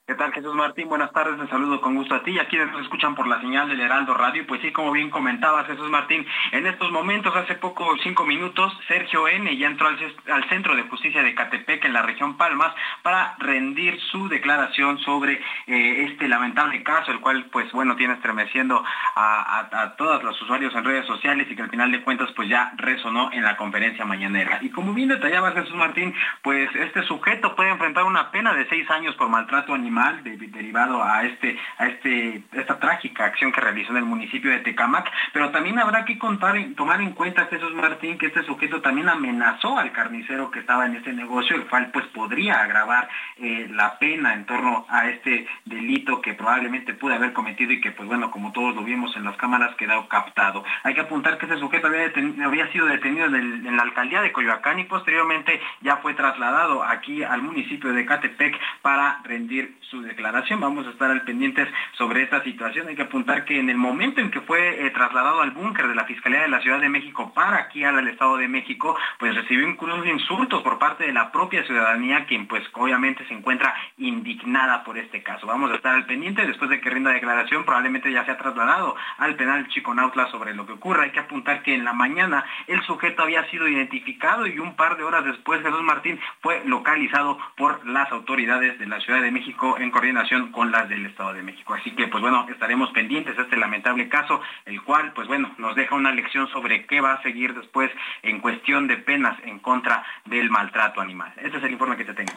¿Qué tal Jesús Martín? Buenas tardes, te saludo con gusto a ti y a quienes nos escuchan por la señal del Heraldo Radio. Pues sí, como bien comentabas Jesús Martín, en estos momentos, hace poco, cinco minutos, Sergio N. ya entró al, Centro de Justicia de Catepec en la región Palmas para rendir su declaración sobre eh, este lamentable caso, el cual pues bueno tiene estremeciendo a, a, todos los usuarios en redes sociales y que al final de cuentas pues ya resonó en la conferencia mañanera. Y como bien detallaba Jesús Martín, pues este sujeto puede enfrentar una pena de seis años por maltrato animal derivado a este a este esta trágica acción que realizó en el municipio de Tecamac, pero también habrá que contar tomar en cuenta Jesús Martín que este sujeto también amenazó al carnicero que estaba en este negocio, el cual pues podría agravar eh, la pena en torno a este delito que probablemente pudo haber cometido y que pues bueno, como todos lo vimos en las cámaras quedó captado. Hay que apuntar que este sujeto había, sido detenido en, en la alcaldía de Coyoacán y posteriormente ya fue trasladado aquí al municipio de Catepec para rendir su declaración. Vamos a estar al pendientes sobre esta situación. Hay que apuntar que en el momento en que fue eh, trasladado al búnker de la Fiscalía de la Ciudad de México para aquí al Estado de México, pues recibió incluso insultos por parte de la propia ciudadanía, quien pues obviamente se encuentra indignada por este caso. Vamos a estar al pendiente después de que rinda declaración, probablemente ya se ha trasladado al penal Chico Nautla sobre lo que ocurre. Hay que apuntar que en la mañana el sujeto había sido identificado y un par de horas después Jesús Martín fue localizado por las autoridades de la Ciudad de México en coordinación con las del Estado de México. Así que, pues bueno, estaremos pendientes de este lamentable caso, el cual, pues bueno, nos deja una lección sobre qué va a seguir después en cuestión de penas en contra del maltrato animal. Este es el informe que te tengo.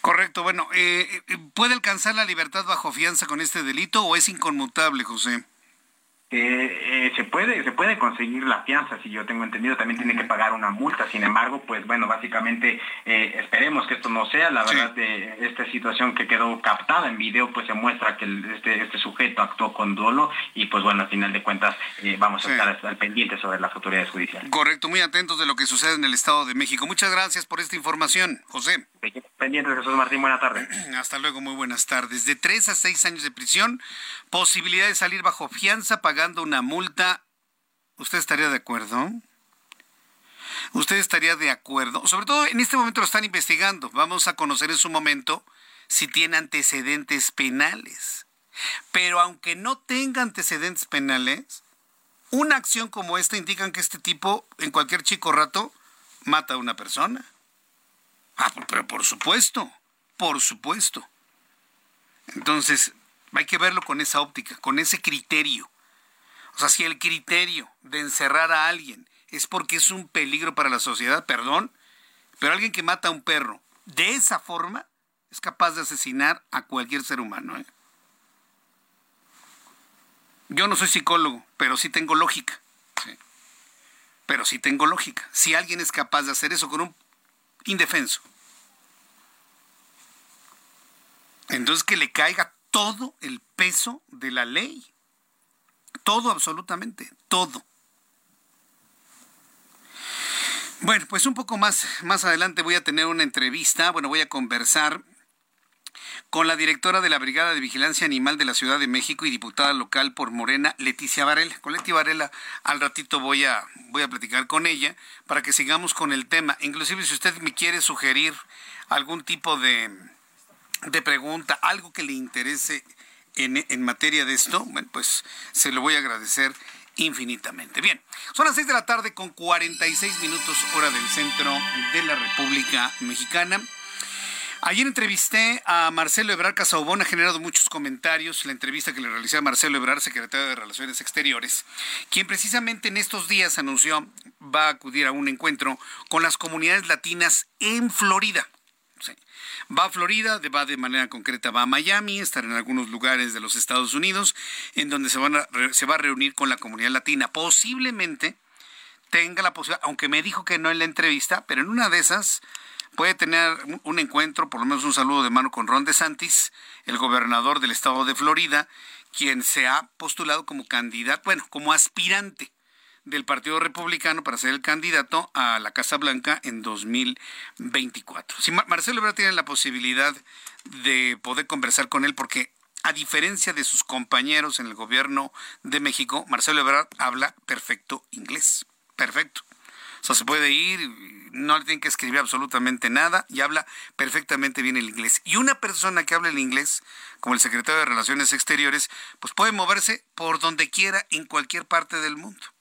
Correcto. Bueno, eh, eh, ¿puede alcanzar la libertad bajo fianza con este delito o es inconmutable, José?
Eh, se puede se puede conseguir la fianza, si yo tengo entendido, también tiene que pagar una multa. Sin embargo, pues bueno, básicamente eh, esperemos que esto no sea. La verdad de esta situación que quedó captada en video, pues se muestra que este, este sujeto actuó con dolo y pues bueno, al final de cuentas eh, vamos a estar al pendiente sobre las autoridades judiciales.
Correcto, muy atentos de lo que sucede en el Estado de México. Muchas gracias por esta información, José.
Pendientes, Jesús Martín, buena tarde. *clears throat*
Hasta luego, muy buenas tardes. De tres a seis años de prisión, posibilidad de salir bajo fianza una multa. ¿Usted estaría de acuerdo? ¿Usted estaría de acuerdo? Sobre todo en este momento lo están investigando. Vamos a conocer en su momento si tiene antecedentes penales. Pero aunque no tenga antecedentes penales, una acción como esta indica que este tipo, en cualquier chico rato, mata a una persona. Ah, pero por supuesto, por supuesto. Entonces, hay que verlo con esa óptica, con ese criterio. O sea, si el criterio de encerrar a alguien es porque es un peligro para la sociedad, perdón, pero alguien que mata a un perro de esa forma es capaz de asesinar a cualquier ser humano. ¿eh? Yo no soy psicólogo, pero sí tengo lógica. Pero sí tengo lógica. Si alguien es capaz de hacer eso con un indefenso, entonces que le caiga todo el peso de la ley. Todo, absolutamente, todo. Bueno, pues un poco más, más adelante voy a tener una entrevista, bueno, voy a conversar con la directora de la Brigada de Vigilancia Animal de la Ciudad de México y diputada local por Morena, Leticia Varela. Con Varela al ratito voy a, voy a platicar con ella para que sigamos con el tema. Inclusive si usted me quiere sugerir algún tipo de, de pregunta, algo que le interese en, materia de esto, bueno, pues se lo voy a agradecer infinitamente. Bien, son las 6 de la tarde con 46 minutos hora del centro de la República Mexicana. Ayer entrevisté a Marcelo Ebrard Casaubón, ha generado muchos comentarios la entrevista que le realicé a Marcelo Ebrard, secretario de Relaciones Exteriores, quien precisamente en estos días anunció va a acudir a un encuentro con las comunidades latinas en Florida. Va a Florida, va de manera concreta, va a Miami, estar en algunos lugares de los Estados Unidos, en donde se, van a, se va a reunir con la comunidad latina. Posiblemente tenga la posibilidad, aunque me dijo que no en la entrevista, pero en una de esas puede tener un encuentro, por lo menos un saludo de mano con Ron DeSantis, el gobernador del estado de Florida, quien se ha postulado como candidato, bueno, como aspirante del Partido Republicano para ser el candidato a la Casa Blanca en 2024. Si Marcelo Ebrard tiene la posibilidad de poder conversar con él, porque a diferencia de sus compañeros en el gobierno de México, Marcelo Ebrard habla perfecto inglés. Perfecto. O sea, se puede ir, no le tienen que escribir absolutamente nada y habla perfectamente bien el inglés. Y una persona que habla el inglés, como el secretario de Relaciones Exteriores, pues puede moverse por donde quiera en cualquier parte del mundo.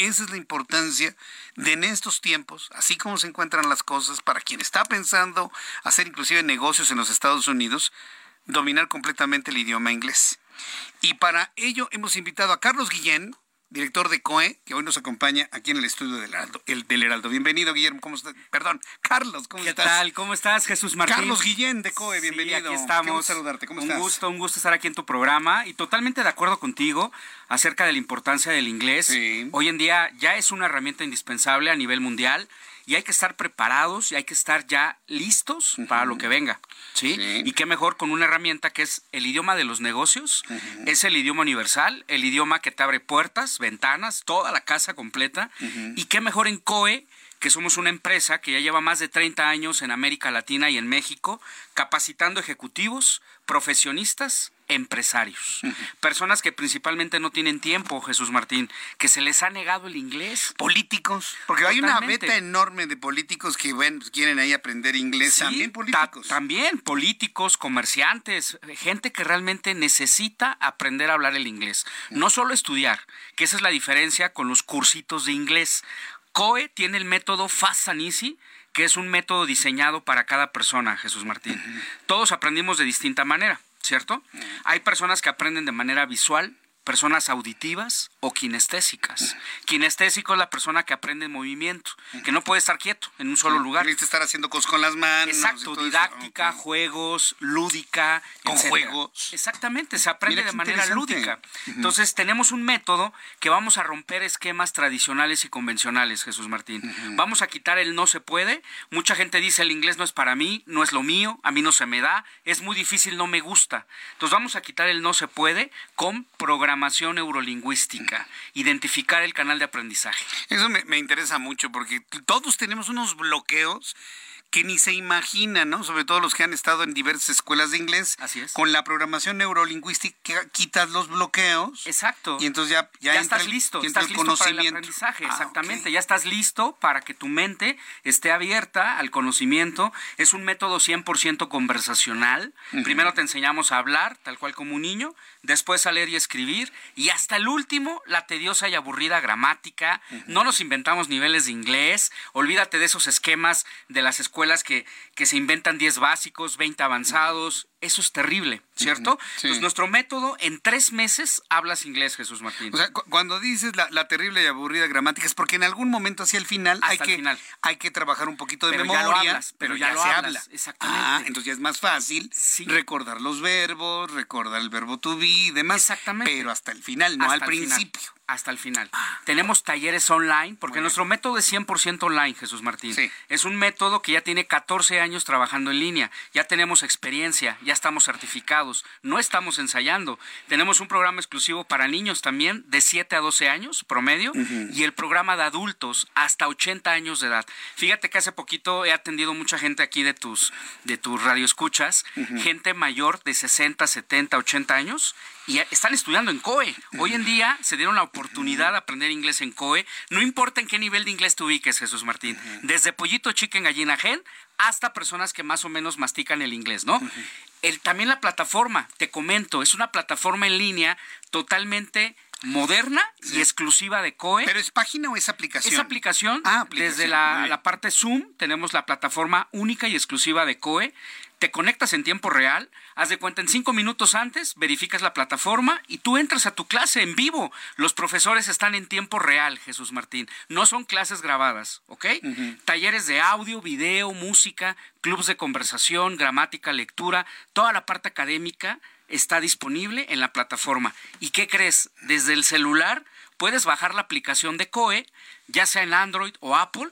Esa es la importancia de en estos tiempos, así como se encuentran las cosas, para quien está pensando hacer inclusive negocios en los Estados Unidos, dominar completamente el idioma inglés. Y para ello hemos invitado a Carlos Guillén, director de COE, que hoy nos acompaña aquí en el estudio del Heraldo. El, del Heraldo. Bienvenido, Guillermo. ¿Cómo estás? Perdón, Carlos, ¿cómo estás?
¿Qué tal? ¿Cómo estás, Jesús Martín?
Carlos Guillén de COE, bienvenido.
Sí, aquí estamos.
Qué saludarte. ¿Cómo
un
estás?
Un gusto, un gusto estar aquí en tu programa y totalmente de acuerdo contigo acerca de la importancia del inglés.
Sí.
Hoy en día ya es una herramienta indispensable a nivel mundial y hay que estar preparados y hay que estar ya listos uh -huh. para lo que venga. ¿sí? ¿sí? Y qué mejor con una herramienta que es el idioma de los negocios, uh -huh. es el idioma universal, el idioma que te abre puertas, ventanas, toda la casa completa. Uh -huh. Y qué mejor en COE que somos una empresa que ya lleva más de 30 años en América Latina y en México, capacitando ejecutivos, profesionistas, empresarios, uh -huh. personas que principalmente no tienen tiempo, Jesús Martín, que se les ha negado el inglés.
Políticos, porque Totalmente. hay una beta enorme de políticos que bueno, quieren ahí aprender inglés,
sí,
también políticos.
Ta también políticos, comerciantes, gente que realmente necesita aprender a hablar el inglés, no solo estudiar, que esa es la diferencia con los cursitos de inglés. COE tiene el método Fast and Easy, que es un método diseñado para cada persona, Jesús Martín. Uh -huh. Todos aprendimos de distinta manera. ¿Cierto? Hay personas que aprenden de manera visual, personas auditivas o kinestésicas. Kinestésico es la persona que aprende en movimiento, que no puede estar quieto en un solo lugar.
Necesita estar haciendo cosas con las manos.
Exacto, didáctica, juegos, lúdica.
Con juegos.
Exactamente, se aprende de manera lúdica. Entonces tenemos un método que vamos a romper esquemas tradicionales y convencionales, Jesús Martín. Vamos a quitar el no se puede. Mucha gente dice el inglés no es para mí, no es lo mío, a mí no se me da, es muy difícil, no me gusta. Entonces vamos a quitar el no se puede con programación neurolingüística, identificar el canal de aprendizaje.
Eso me, interesa mucho porque todos tenemos unos bloqueos que ni se imaginan, ¿no? Sobre todo los que han estado en diversas escuelas de inglés.
Así es.
Con la programación neurolingüística quitas los bloqueos.
Exacto.
Y entonces ya, ya,
ya
entra
estás listo,
ya
estás
el
listo para el aprendizaje,
Ah,
exactamente, ya estás listo para que tu mente esté abierta al conocimiento. Es un método 100% conversacional. Primero te enseñamos a hablar, tal cual como un niño, después a leer y escribir, y hasta el último, la tediosa y aburrida gramática. No nos inventamos niveles de inglés, olvídate de esos esquemas de las escuelas que, que se inventan 10 básicos, 20 avanzados. Eso es terrible, ¿cierto?
Sí.
Pues nuestro método, en tres meses hablas inglés, Jesús Martín.
O sea, cu- cuando dices la, la terrible y aburrida gramática es porque en algún momento hacia el final, hay,
el
que,
final.
hay que trabajar un poquito de
Pero ya
memoria.
lo hablas, pero ya lo
se
hablas,
habla.
exactamente.
Ah, entonces ya es más fácil recordar los verbos, recordar el verbo to be y demás.
Exactamente.
Pero hasta el final, no
Hasta
al
final,
principio.
hasta el final. Tenemos talleres online, porque nuestro método es 100% online, Jesús Martín.
Sí.
Es un método que ya tiene 14 años trabajando en línea. Ya tenemos experiencia, ya estamos certificados, no estamos ensayando. Tenemos un programa exclusivo para niños también, de 7 a 12 años promedio, y el programa de adultos hasta 80 años de edad. Fíjate que hace poquito he atendido mucha gente aquí de tus, de tus radioescuchas, gente mayor de 60, 70, 80 años, y están estudiando en COE. Hoy en día se dieron la oportunidad de aprender inglés en COE. No importa en qué nivel de inglés te ubiques, Jesús Martín. Desde pollito chicken gallina gen hasta personas que más o menos mastican el inglés, ¿no? El, también la plataforma, te comento, es una plataforma en línea totalmente moderna y exclusiva de COE.
¿Pero es página o es aplicación?
Es aplicación.
Ah, aplicación.
Desde la, la parte Zoom tenemos la plataforma única y exclusiva de COE. Te conectas en tiempo real, haz de cuenta en cinco minutos antes, verificas la plataforma y tú entras a tu clase en vivo. Los profesores están en tiempo real, Jesús Martín. No son clases grabadas, ¿ok? Talleres de audio, video, música, clubs de conversación, gramática, lectura, toda la parte académica está disponible en la plataforma. ¿Y qué crees? Desde el celular puedes bajar la aplicación de COE, ya sea en Android o Apple,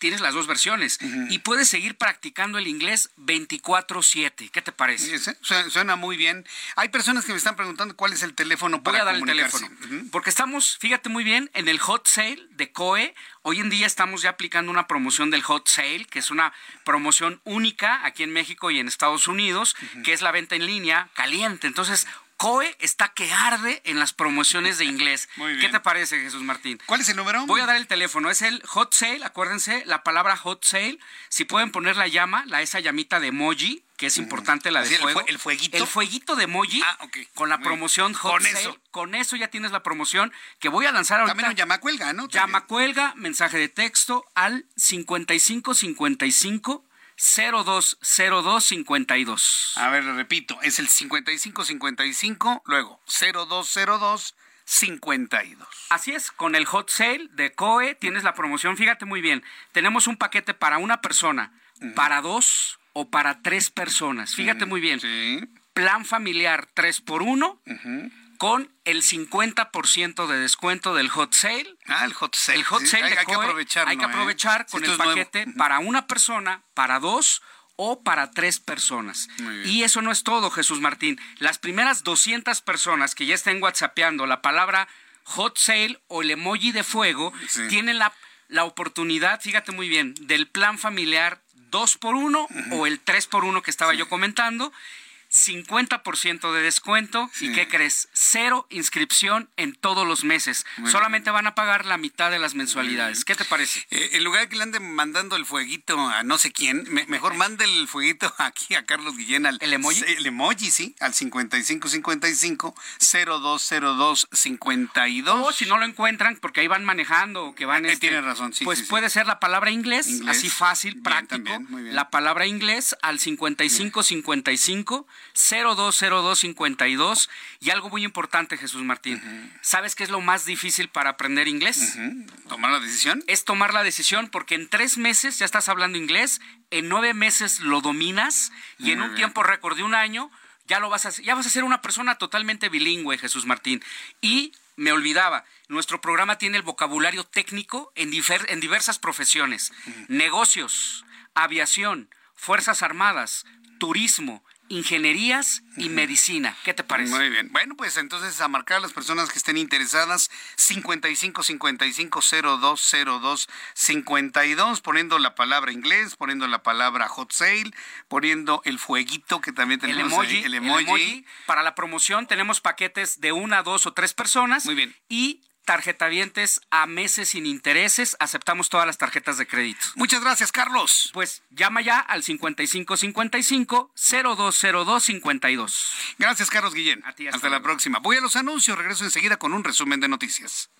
tienes las dos versiones y puedes seguir practicando el inglés 24/7. ¿Qué te parece?
Sí, Suena, muy bien. Hay personas que me están preguntando cuál es el teléfono
Voy
para
a dar el teléfono. Porque estamos, fíjate muy bien, en el hot sale de COE. Hoy en día estamos ya aplicando una promoción del hot sale, que es una promoción única aquí en México y en Estados Unidos, que es la venta en línea caliente. Entonces, COE está que arde en las promociones de inglés. *laughs*
Muy
¿Qué
bien.
te parece, Jesús Martín?
¿Cuál es el número?
Voy a dar el teléfono. Es el hot sale, acuérdense, la palabra hot sale. Si pueden poner la llama, la esa llamita de emoji, que es importante la de fuego.
fue- el fueguito.
El fueguito de emoji
Ah, ok.
con la
Muy
promoción hot
Con
sale.
eso.
Con eso ya tienes la promoción que voy a lanzar ahorita.
También un llama cuelga, ¿no?
Llama cuelga, mensaje de texto al 5555 020252.
A ver, repito, es el 5555, luego 0202 52.
Así es, con el hot sale de COE tienes la promoción. Fíjate muy bien, tenemos un paquete para una persona, para dos o para tres personas. Fíjate muy bien. Plan familiar 3 por 1 con el 50% de descuento del hot sale.
Ah, el hot sale.
El hot sale
hay-
de
hay que
COE,
aprovecharlo,
Hay que
¿eh?
aprovechar con el
nuevo.
paquete para una persona, para dos o para tres personas. Y eso no es todo, Jesús Martín. Las primeras 200 personas que ya estén whatsappeando la palabra hot sale o el emoji de fuego
Sí.
tienen la, la oportunidad, fíjate muy bien, del plan familiar 2 por 1 o el 3 por 1 que estaba yo comentando. 50% de descuento y ¿qué crees? Cero inscripción en todos los meses. Solamente van a pagar la mitad de las mensualidades. ¿Qué te parece?
Eh, en lugar de que le anden mandando el fueguito a no sé quién, me- mejor mande el fueguito *laughs* aquí a Carlos Guillén al
¿El emoji?
El emoji, sí, al 5555 0202 52.
O si no lo encuentran, porque ahí van manejando o que van...
Eh,
este,
tienes razón, sí,
Pues
sí, sí.
puede ser la palabra inglés,
Inglés.
así fácil,
Bien,
práctico.
también, muy bien.
La palabra inglés al 5555 020252 y algo muy importante, Jesús Martín. ¿Sabes qué es lo más difícil para aprender inglés?
¿Tomar la decisión?
Es tomar la decisión porque en tres meses ya estás hablando inglés, en nueve meses lo dominas y en un tiempo récord de un año ya lo vas a ya vas a ser una persona totalmente bilingüe, Jesús Martín. Y me olvidaba, nuestro programa tiene el vocabulario técnico en, en diversas profesiones, negocios, aviación, Fuerzas Armadas, turismo, ingenierías y medicina. ¿Qué te parece?
Muy bien. Bueno, pues entonces a marcar a las personas que estén interesadas 55 55 02 02 52 poniendo la palabra inglés, poniendo la palabra hot sale, poniendo el fueguito que también tenemos
el emoji,
ahí, el
emoji. El emoji. Para la promoción tenemos paquetes de una, dos o tres personas.
Muy bien.
Y tarjetavientes a meses sin intereses. Aceptamos todas las tarjetas de crédito.
Muchas gracias, Carlos.
Pues llama ya al 5555-020252.
Gracias, Carlos Guillén.
A ti,
hasta, hasta la próxima. Voy a los anuncios. Regreso enseguida con un resumen de noticias.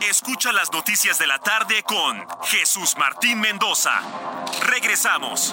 Escucha las noticias de la tarde con Jesús Martín Mendoza. Regresamos.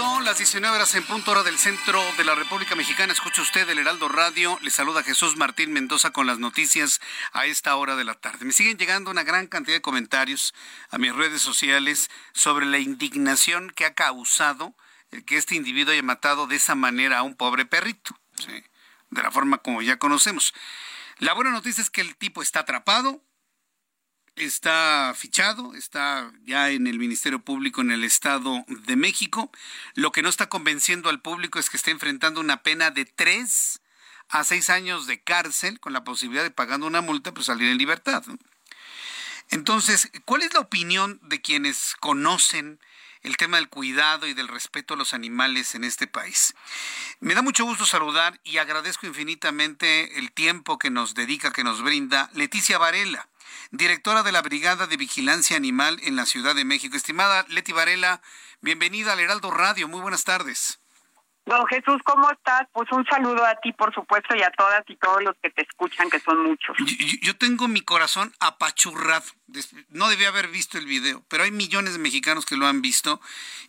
7 en punto, las 19 horas en punto hora del centro de la República Mexicana. Escucha usted el Heraldo Radio. Le saluda Jesús Martín Mendoza con las noticias a esta hora de la tarde. Me siguen llegando una gran cantidad de comentarios a mis redes sociales sobre la indignación que ha causado el que este individuo haya matado de esa manera a un pobre perrito. De la forma como ya conocemos. La buena noticia es que el tipo está atrapado, está fichado, está ya en el Ministerio Público en el Estado de México. Lo que no está convenciendo al público es que está enfrentando una pena de tres a seis años de cárcel con la posibilidad de pagando una multa pues salir en libertad. Entonces, ¿cuál es la opinión de quienes conocen el tema del cuidado y del respeto a los animales en este país. Me da mucho gusto saludar y agradezco infinitamente el tiempo que nos dedica, que nos brinda Leticia Varela, directora de la Brigada de Vigilancia Animal en la Ciudad de México. Estimada Leti Varela, bienvenida al Heraldo Radio. Muy buenas tardes.
Don Jesús, ¿cómo estás? Pues un saludo a ti, por supuesto, y a todas y todos los que te escuchan, que son muchos.
Yo, yo tengo mi corazón apachurrado. No debía haber visto el video, pero hay millones de mexicanos que lo han visto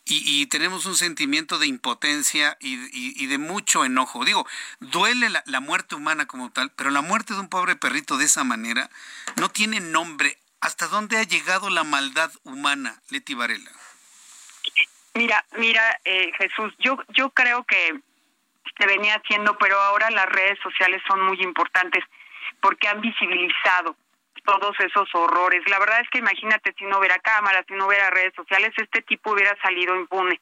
y, tenemos un sentimiento de impotencia y, y, y de mucho enojo. Digo, duele la, la muerte humana como tal, pero la muerte de un pobre perrito de esa manera no tiene nombre. ¿Hasta dónde ha llegado la maldad humana, Leti Varela?
Mira, mira, eh, Jesús, yo, yo creo que se venía haciendo, pero ahora las redes sociales son muy importantes porque han visibilizado todos esos horrores. La verdad es que imagínate si no hubiera cámaras, si no hubiera redes sociales, este tipo hubiera salido impune.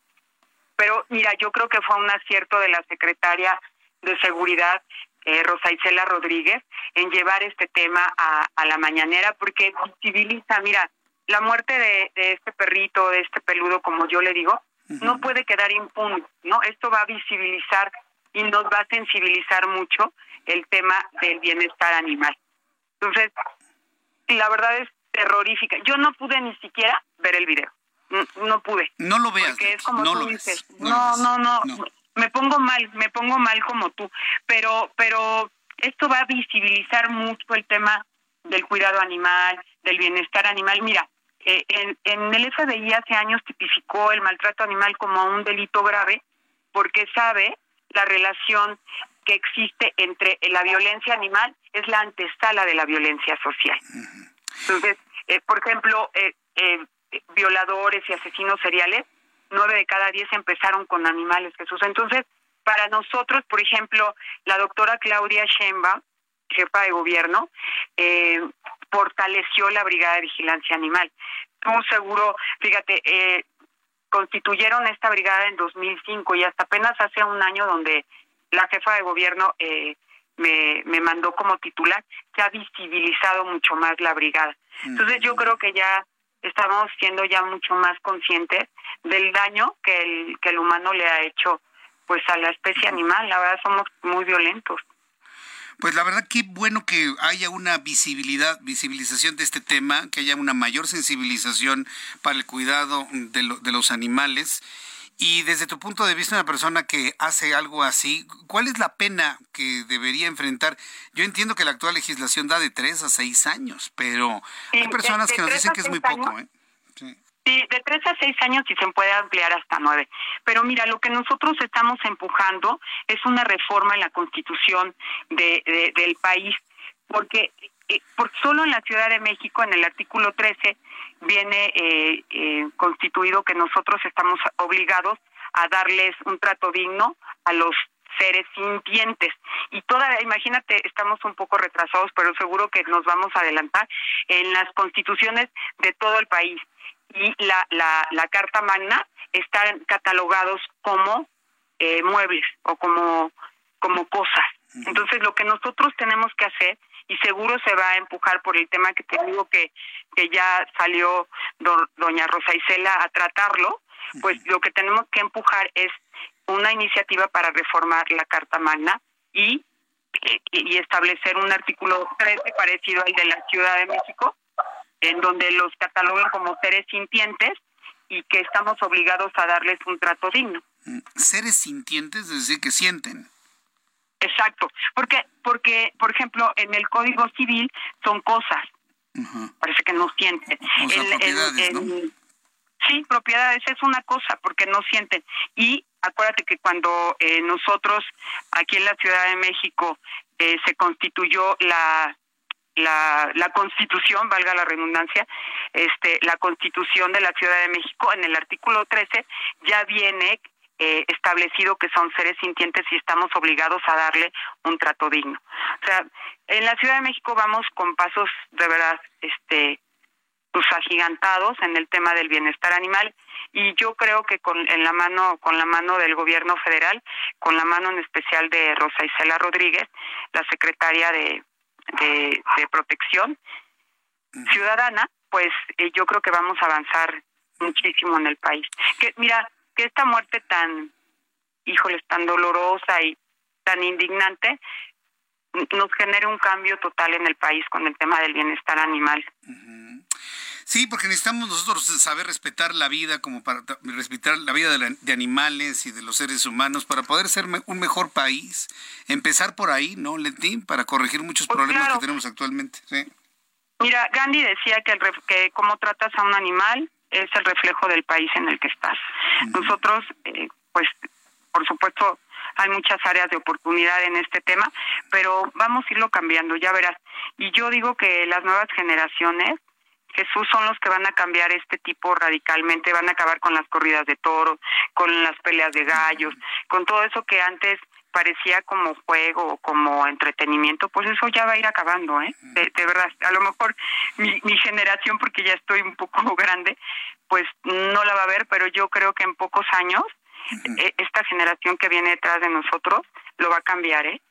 Pero mira, yo creo que fue un acierto de la secretaria de Seguridad, eh, Rosa Isela Rodríguez, en llevar este tema a, a la mañanera porque visibiliza, mira, la muerte de, de, este perrito, de este peludo, como yo le digo, uh -huh. no puede quedar impune, ¿no? Esto va a visibilizar y nos va a sensibilizar mucho el tema del bienestar animal. Entonces, la verdad es terrorífica. Yo no pude ni siquiera ver el video. No, no pude.
No lo veas.
Porque es como
no
tú
lo
dices.
ves,
No, no, no,
no.
Me pongo mal, me pongo mal como tú. Pero, pero esto va a visibilizar mucho el tema del cuidado animal, del bienestar animal. Mira, eh, en, el FBI hace años tipificó el maltrato animal como un delito grave porque sabe la relación que existe entre la violencia animal es la antesala de la violencia social. Entonces, eh, por ejemplo, eh, violadores y asesinos seriales, nueve de cada diez empezaron con animales, Jesús. Entonces, para nosotros, por ejemplo, la doctora Claudia Sheinbaum, jefa de gobierno, eh, fortaleció la Brigada de Vigilancia Animal. Tú seguro, fíjate, eh, constituyeron esta brigada en 2005 y hasta apenas hace un año donde la jefa de gobierno eh, me, me mandó como titular, se ha visibilizado mucho más la brigada. Entonces yo creo que ya estamos siendo ya mucho más conscientes del daño que el, que el humano le ha hecho pues a la especie animal. La verdad somos muy violentos.
Pues la verdad qué bueno que haya una visibilidad, visibilización de este tema, que haya una mayor sensibilización para el cuidado de, de los animales. Y desde tu punto de vista, una persona que hace algo así, ¿cuál es la pena que debería enfrentar? Yo entiendo que la actual legislación da de tres a seis años, pero hay personas que nos dicen que es muy poco. ¿eh?
De tres a seis años y se puede ampliar hasta nueve. Pero mira, lo que nosotros estamos empujando es una reforma en la constitución de, del país, porque, eh, porque solo en la Ciudad de México, en el artículo 13, viene eh, eh, constituido que nosotros estamos obligados a darles un trato digno a los seres sintientes. Y todavía, imagínate, estamos un poco retrasados, pero seguro que nos vamos a adelantar en las constituciones de todo el país y la, la, la Carta Magna están catalogados como eh, muebles o como, como cosas. Entonces, lo que nosotros tenemos que hacer, y seguro se va a empujar por el tema que te digo que, que ya salió doña Rosa Isela a tratarlo, pues lo que tenemos que empujar es una iniciativa para reformar la Carta Magna y, y, y establecer un artículo 13 parecido al de la Ciudad de México, en donde los catalogan como seres sintientes y que estamos obligados a darles un trato digno.
Mm, seres sintientes, es decir, que sienten.
Exacto, porque porque por ejemplo en el Código Civil son cosas, parece que no sienten.
propiedades,
Sí, propiedades es una cosa porque no sienten y acuérdate que cuando eh, nosotros aquí en la Ciudad de México eh, se constituyó la la, la constitución, valga la redundancia, este, la constitución de la Ciudad de México, en el artículo 13, ya viene eh, establecido que son seres sintientes y estamos obligados a darle un trato digno. O sea, en la Ciudad de México vamos con pasos de verdad, este, pues agigantados en el tema del bienestar animal y yo creo que con en la mano con la mano del gobierno federal, con la mano en especial de Rosa Isela Rodríguez, la secretaria de de, protección ciudadana, pues eh, yo creo que vamos a avanzar muchísimo en el país. Que mira, que esta muerte tan, híjoles, tan dolorosa y tan indignante nos genere un cambio total en el país con el tema del bienestar animal.
Sí, porque necesitamos nosotros saber respetar la vida, como para respetar la vida de, animales y de los seres humanos, para poder ser un mejor país. Empezar por ahí, ¿no, Leti? Para corregir muchos pues problemas que tenemos actualmente. ¿sí?
Mira, Gandhi decía que, el, que cómo tratas a un animal es el reflejo del país en el que estás. Nosotros, eh, pues, por supuesto, hay muchas áreas de oportunidad en este tema, pero vamos a irlo cambiando, ya verás. Y yo digo que las nuevas generaciones Jesús son los que van a cambiar este tipo radicalmente, van a acabar con las corridas de toros, con las peleas de gallos, con todo eso que antes parecía como juego o como entretenimiento, pues eso ya va a ir acabando, ¿eh? De, verdad, a lo mejor mi, mi generación, porque ya estoy un poco *laughs* grande, pues no la va a ver, pero yo creo que en pocos años eh, esta generación que viene detrás de nosotros lo va a cambiar, ¿eh?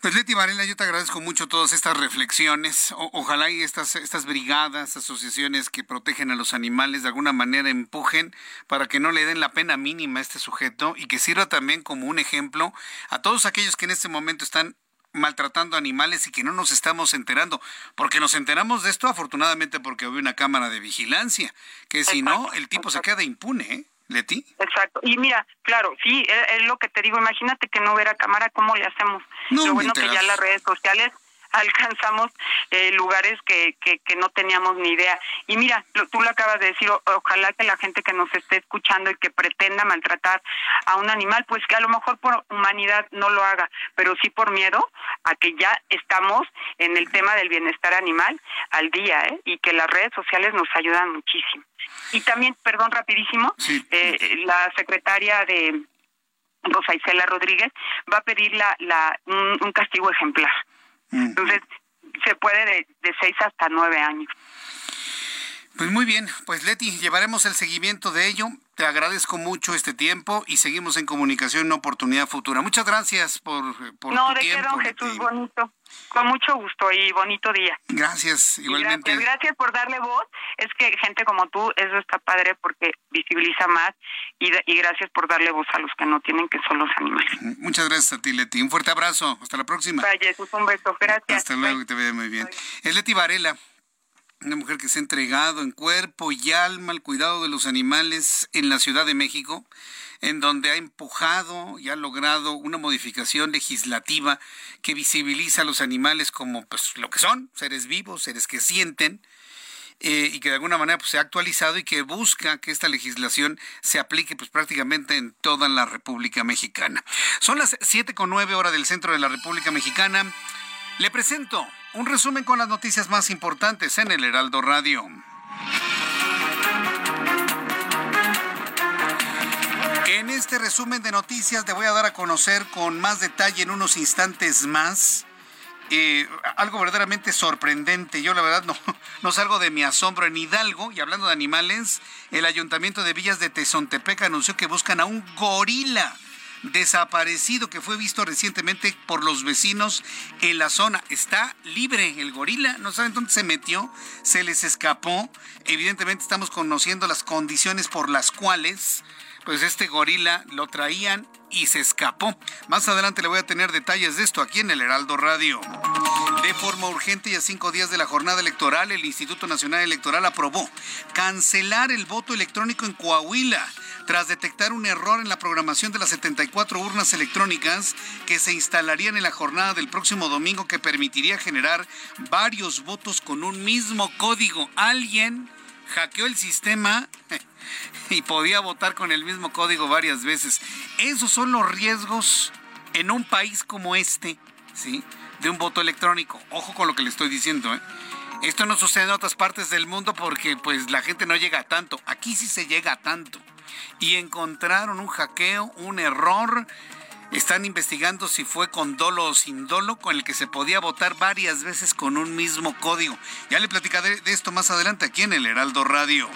Pues Leti Varela, yo te agradezco mucho todas estas reflexiones. ojalá y estas, estas brigadas, asociaciones que protegen a los animales de alguna manera empujen para que no le den la pena mínima a este sujeto y que sirva también como un ejemplo a todos aquellos que en este momento están maltratando animales y que no nos estamos enterando, porque nos enteramos de esto afortunadamente porque había una cámara de vigilancia, que si no, el tipo se queda impune, ¿eh? Leti.
Exacto. Y mira, claro, sí, es, lo que te digo. Imagínate que no hubiera cámara, ¿cómo le hacemos? lo bueno que ya las redes sociales alcanzamos eh, lugares que, que, que, no teníamos ni idea. Y mira, tú lo acabas de decir, ojalá que la gente que nos esté escuchando y que pretenda maltratar a un animal, pues que a lo mejor por humanidad no lo haga, pero sí por miedo a que ya estamos en el tema del bienestar animal al día, ¿eh? y que las redes sociales nos ayudan muchísimo. Y también, perdón, rapidísimo, eh, la secretaria de Rosa Isela Rodríguez va a pedir la, la, un castigo ejemplar. Entonces, se puede de, de seis hasta nueve años.
Pues muy bien, pues Leti, llevaremos el seguimiento de ello. Te agradezco mucho este tiempo y seguimos en comunicación en una oportunidad futura. Muchas gracias por, por
no,
tu tiempo.
No, de Jesús, bonito. Con mucho gusto y bonito día.
Gracias, igualmente.
Gracias, gracias, por darle voz. Es que gente como tú, eso está padre porque visibiliza más y, y gracias por darle voz a los que no tienen, que son los animales.
Muchas gracias a ti, Leti. Un fuerte abrazo. Hasta la próxima.
Vaya, un beso. Gracias.
Hasta luego, que te vea muy bien. Es Leti Varela una mujer que se ha entregado en cuerpo y alma al cuidado de los animales en la Ciudad de México, en donde ha empujado y ha logrado una modificación legislativa que visibiliza a los animales como pues, lo que son, seres vivos, seres que sienten, eh, y que de alguna manera pues, se ha actualizado y que busca que esta legislación se aplique pues, prácticamente en toda la República Mexicana. Son las siete con nueve horas del centro de la República Mexicana. Le presento un resumen con las noticias más importantes en el Heraldo Radio. En este resumen de noticias te voy a dar a conocer con más detalle en unos instantes más eh, algo verdaderamente sorprendente. Yo la verdad no, *laughs* no salgo de mi asombro en Hidalgo y hablando de animales, el ayuntamiento de Villas de Tezontepec anunció que buscan a un gorila desaparecido que fue visto recientemente por los vecinos en la zona. Está libre el gorila, no saben dónde se metió, se les escapó. Evidentemente estamos conociendo las condiciones por las cuales pues este gorila lo traían y se escapó. Más adelante le voy a tener detalles de esto aquí en el Heraldo Radio. De forma urgente y a cinco días de la jornada electoral, el Instituto Nacional Electoral aprobó cancelar el voto electrónico en Coahuila tras detectar un error en la programación de las 74 urnas electrónicas que se instalarían en la jornada del próximo domingo que permitiría generar varios votos con un mismo código. Alguien hackeó el sistema *laughs* y podía votar con el mismo código varias veces. Esos son los riesgos en un país como este, ¿sí? De un voto electrónico. Ojo con lo que le estoy diciendo, ¿eh? Esto no sucede en otras partes del mundo porque pues la gente no llega a tanto. Aquí sí se llega a tanto y encontraron un hackeo, un error. Están investigando si fue con dolo o sin dolo, con el que se podía votar varias veces con un mismo código. Ya le platicaré de esto más adelante aquí en el Heraldo Radio.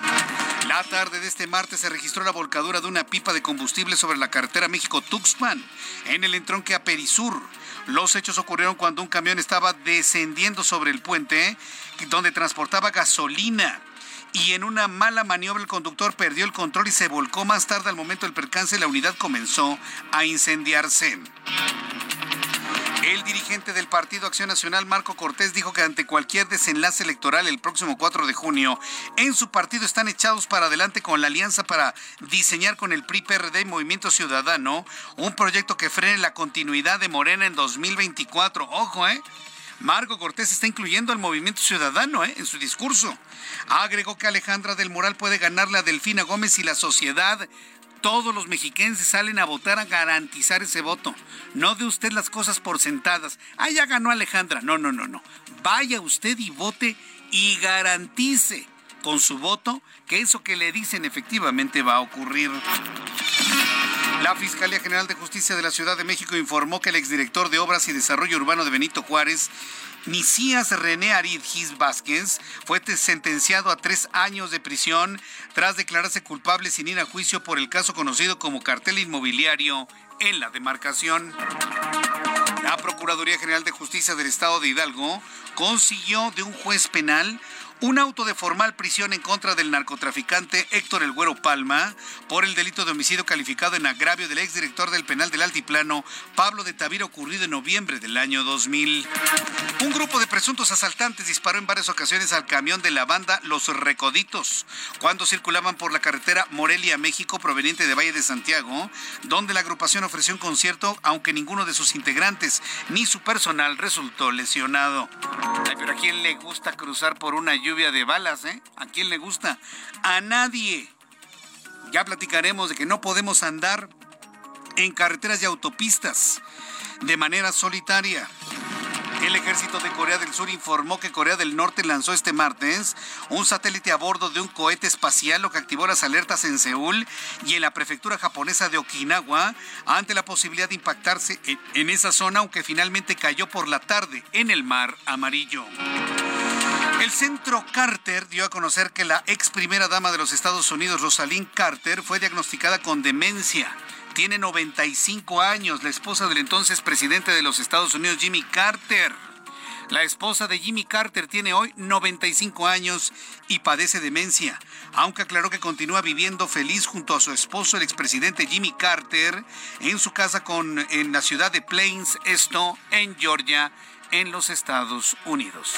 La tarde de este martes se registró la volcadura de una pipa de combustible sobre la carretera México-Tuxpan, en el entronque a Perisur. Los hechos ocurrieron cuando un camión estaba descendiendo sobre el puente, donde transportaba gasolina y en una mala maniobra el conductor perdió el control y se volcó más tarde al momento del percance la unidad comenzó a incendiarse. El dirigente del Partido Acción Nacional, Marco Cortés, dijo que ante cualquier desenlace electoral el próximo 4 de junio, en su partido están echados para adelante con la alianza para diseñar con el PRI, PRD y Movimiento Ciudadano un proyecto que frene la continuidad de Morena en 2024. Ojo, ¿eh? Marco Cortés está incluyendo al movimiento ciudadano ¿eh? en su discurso. Agregó que Alejandra del Moral puede ganarle a Delfina Gómez y la sociedad. Todos los mexiquenses salen a votar a garantizar ese voto. No de usted las cosas por sentadas. Ah, ya ganó Alejandra. No, no, no, no. Vaya usted y vote y garantice con su voto que eso que le dicen efectivamente va a ocurrir. La Fiscalía General de Justicia de la Ciudad de México informó que el exdirector de Obras y Desarrollo Urbano de Benito Juárez, Nicías René Arid Gis Vázquez, fue sentenciado a tres años de prisión tras declararse culpable sin ir a juicio por el caso conocido como cartel inmobiliario en la demarcación. La Procuraduría General de Justicia del Estado de Hidalgo consiguió de un juez penal un auto de formal prisión en contra del narcotraficante Héctor El Güero Palma por el delito de homicidio calificado en agravio del exdirector del penal del Altiplano, Pablo de Tavira, ocurrido en noviembre del año 2000. Un grupo de presuntos asaltantes disparó en varias ocasiones al camión de la banda Los Recoditos cuando circulaban por la carretera Morelia, México, proveniente de Valle de Santiago, donde la agrupación ofreció un concierto, aunque ninguno de sus integrantes ni su personal resultó lesionado. pero ¿a quién le gusta cruzar por una lluvia? Lluvia de balas, ¿eh? ¿A quién le gusta? A nadie. Ya platicaremos de que no podemos andar en carreteras y autopistas de manera solitaria. El ejército de Corea del Sur informó que Corea del Norte lanzó este martes un satélite a bordo de un cohete espacial, lo que activó las alertas en Seúl y en la prefectura japonesa de Okinawa ante la posibilidad de impactarse en esa zona, aunque finalmente cayó por la tarde en el mar amarillo. El centro Carter dio a conocer que la ex primera dama de los Estados Unidos, Rosalind Carter, fue diagnosticada con demencia. Tiene 95 años, la esposa del entonces presidente de los Estados Unidos, Jimmy Carter. La esposa de Jimmy Carter tiene hoy 95 años y padece demencia, aunque aclaró que continúa viviendo feliz junto a su esposo, el expresidente Jimmy Carter, en su casa con, en la ciudad de Plains, esto en Georgia, en los Estados Unidos.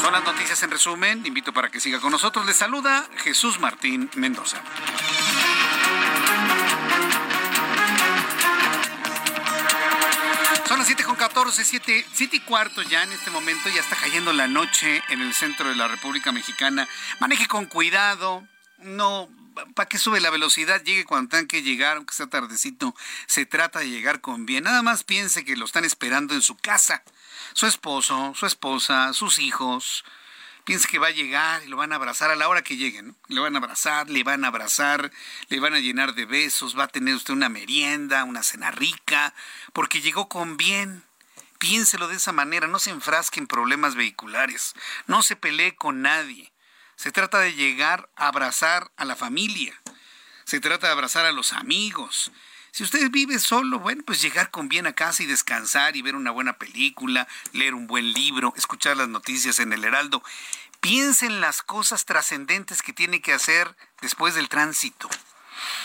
Son las noticias en resumen. Invito para que siga con nosotros. Le saluda Jesús Martín Mendoza. Son las 7 con 14, 7, 7 y cuarto ya en este momento. Ya está cayendo la noche en el centro de la República Mexicana. Maneje con cuidado. No ¿para qué sube la velocidad? Llegue cuando tengan que llegar, aunque sea tardecito. Se trata de llegar con bien. Nada más piense que lo están esperando en su casa. Su esposo, su esposa, sus hijos. Piense que va a llegar y lo van a abrazar a la hora que lleguen. Le van a abrazar, le van a abrazar, le van a llenar de besos, va a tener usted una merienda, una cena rica, porque llegó con bien. Piénselo de esa manera, no se enfrasque en problemas vehiculares, no se pelee con nadie. Se trata de llegar a abrazar a la familia. Se trata de abrazar a los amigos. Si usted vive solo, bueno, pues llegar con bien a casa y descansar y ver una buena película, leer un buen libro, escuchar las noticias en el Heraldo. Piense en las cosas trascendentes que tiene que hacer después del tránsito.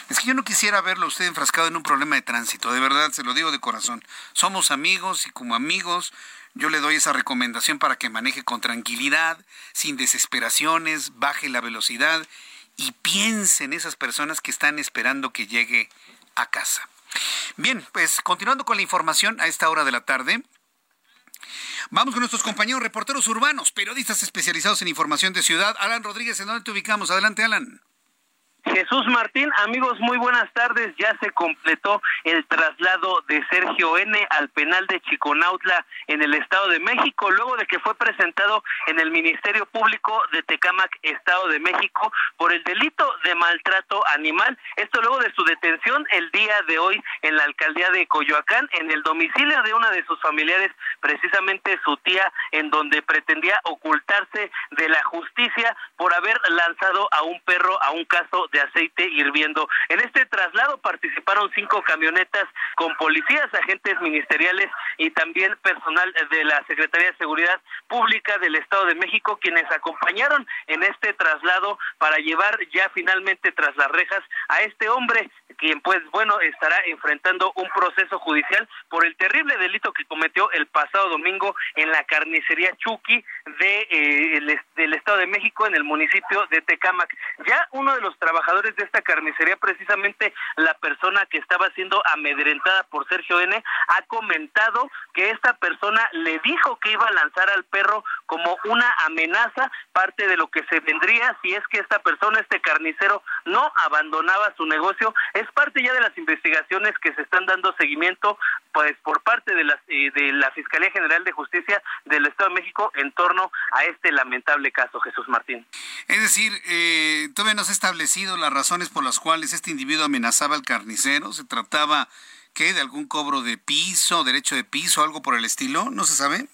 Es que yo no quisiera verlo usted enfrascado en un problema de tránsito, de verdad, se lo digo de corazón. Somos amigos y como amigos yo le doy esa recomendación para que maneje con tranquilidad, sin desesperaciones, baje la velocidad y piense en esas personas que están esperando que llegue a casa. Bien, pues continuando con la información a esta hora de la tarde, Vamos con nuestros compañeros reporteros urbanos, periodistas especializados en información de ciudad. Alan Rodríguez, ¿en dónde te ubicamos? Adelante, Alan.
Jesús Martín, amigos, muy buenas tardes. Ya se completó el traslado de Sergio N al penal de Chiconautla en el Estado de México, luego de que fue presentado en el Ministerio Público de Tecámac, Estado de México, por el delito de maltrato animal. Esto luego de su detención el día de hoy en la alcaldía de Coyoacán, en el domicilio de una de sus familiares, precisamente su tía, en donde pretendía ocultarse de la justicia por haber lanzado a un perro a un caso de aceite hirviendo. En este traslado participaron cinco camionetas con policías, agentes ministeriales y también personal de la Secretaría de Seguridad Pública del Estado de México, quienes acompañaron en este traslado para llevar ya finalmente tras las rejas a este hombre, quien pues bueno estará enfrentando un proceso judicial por el terrible delito que cometió el pasado domingo en la carnicería Chucky de, eh, del Estado de México en el municipio de Tecámac. Ya uno de los trabajadores de esta carnicería, precisamente la persona que estaba siendo amedrentada por Sergio N, ha comentado que esta persona le dijo que iba a lanzar al perro como una amenaza, parte de lo que se vendría si es que esta persona, este carnicero, no abandonaba su negocio. Es parte ya de las investigaciones que se están dando seguimiento pues por parte de, las, eh, de la Fiscalía General de Justicia del Estado de México en torno a este lamentable caso, Jesús Martín.
Es decir, eh, todavía no se ha establecido las razones por las cuales este individuo amenazaba al carnicero. ¿Se trataba, qué, de algún cobro de piso, derecho de piso, algo por el estilo? ¿No se sabe?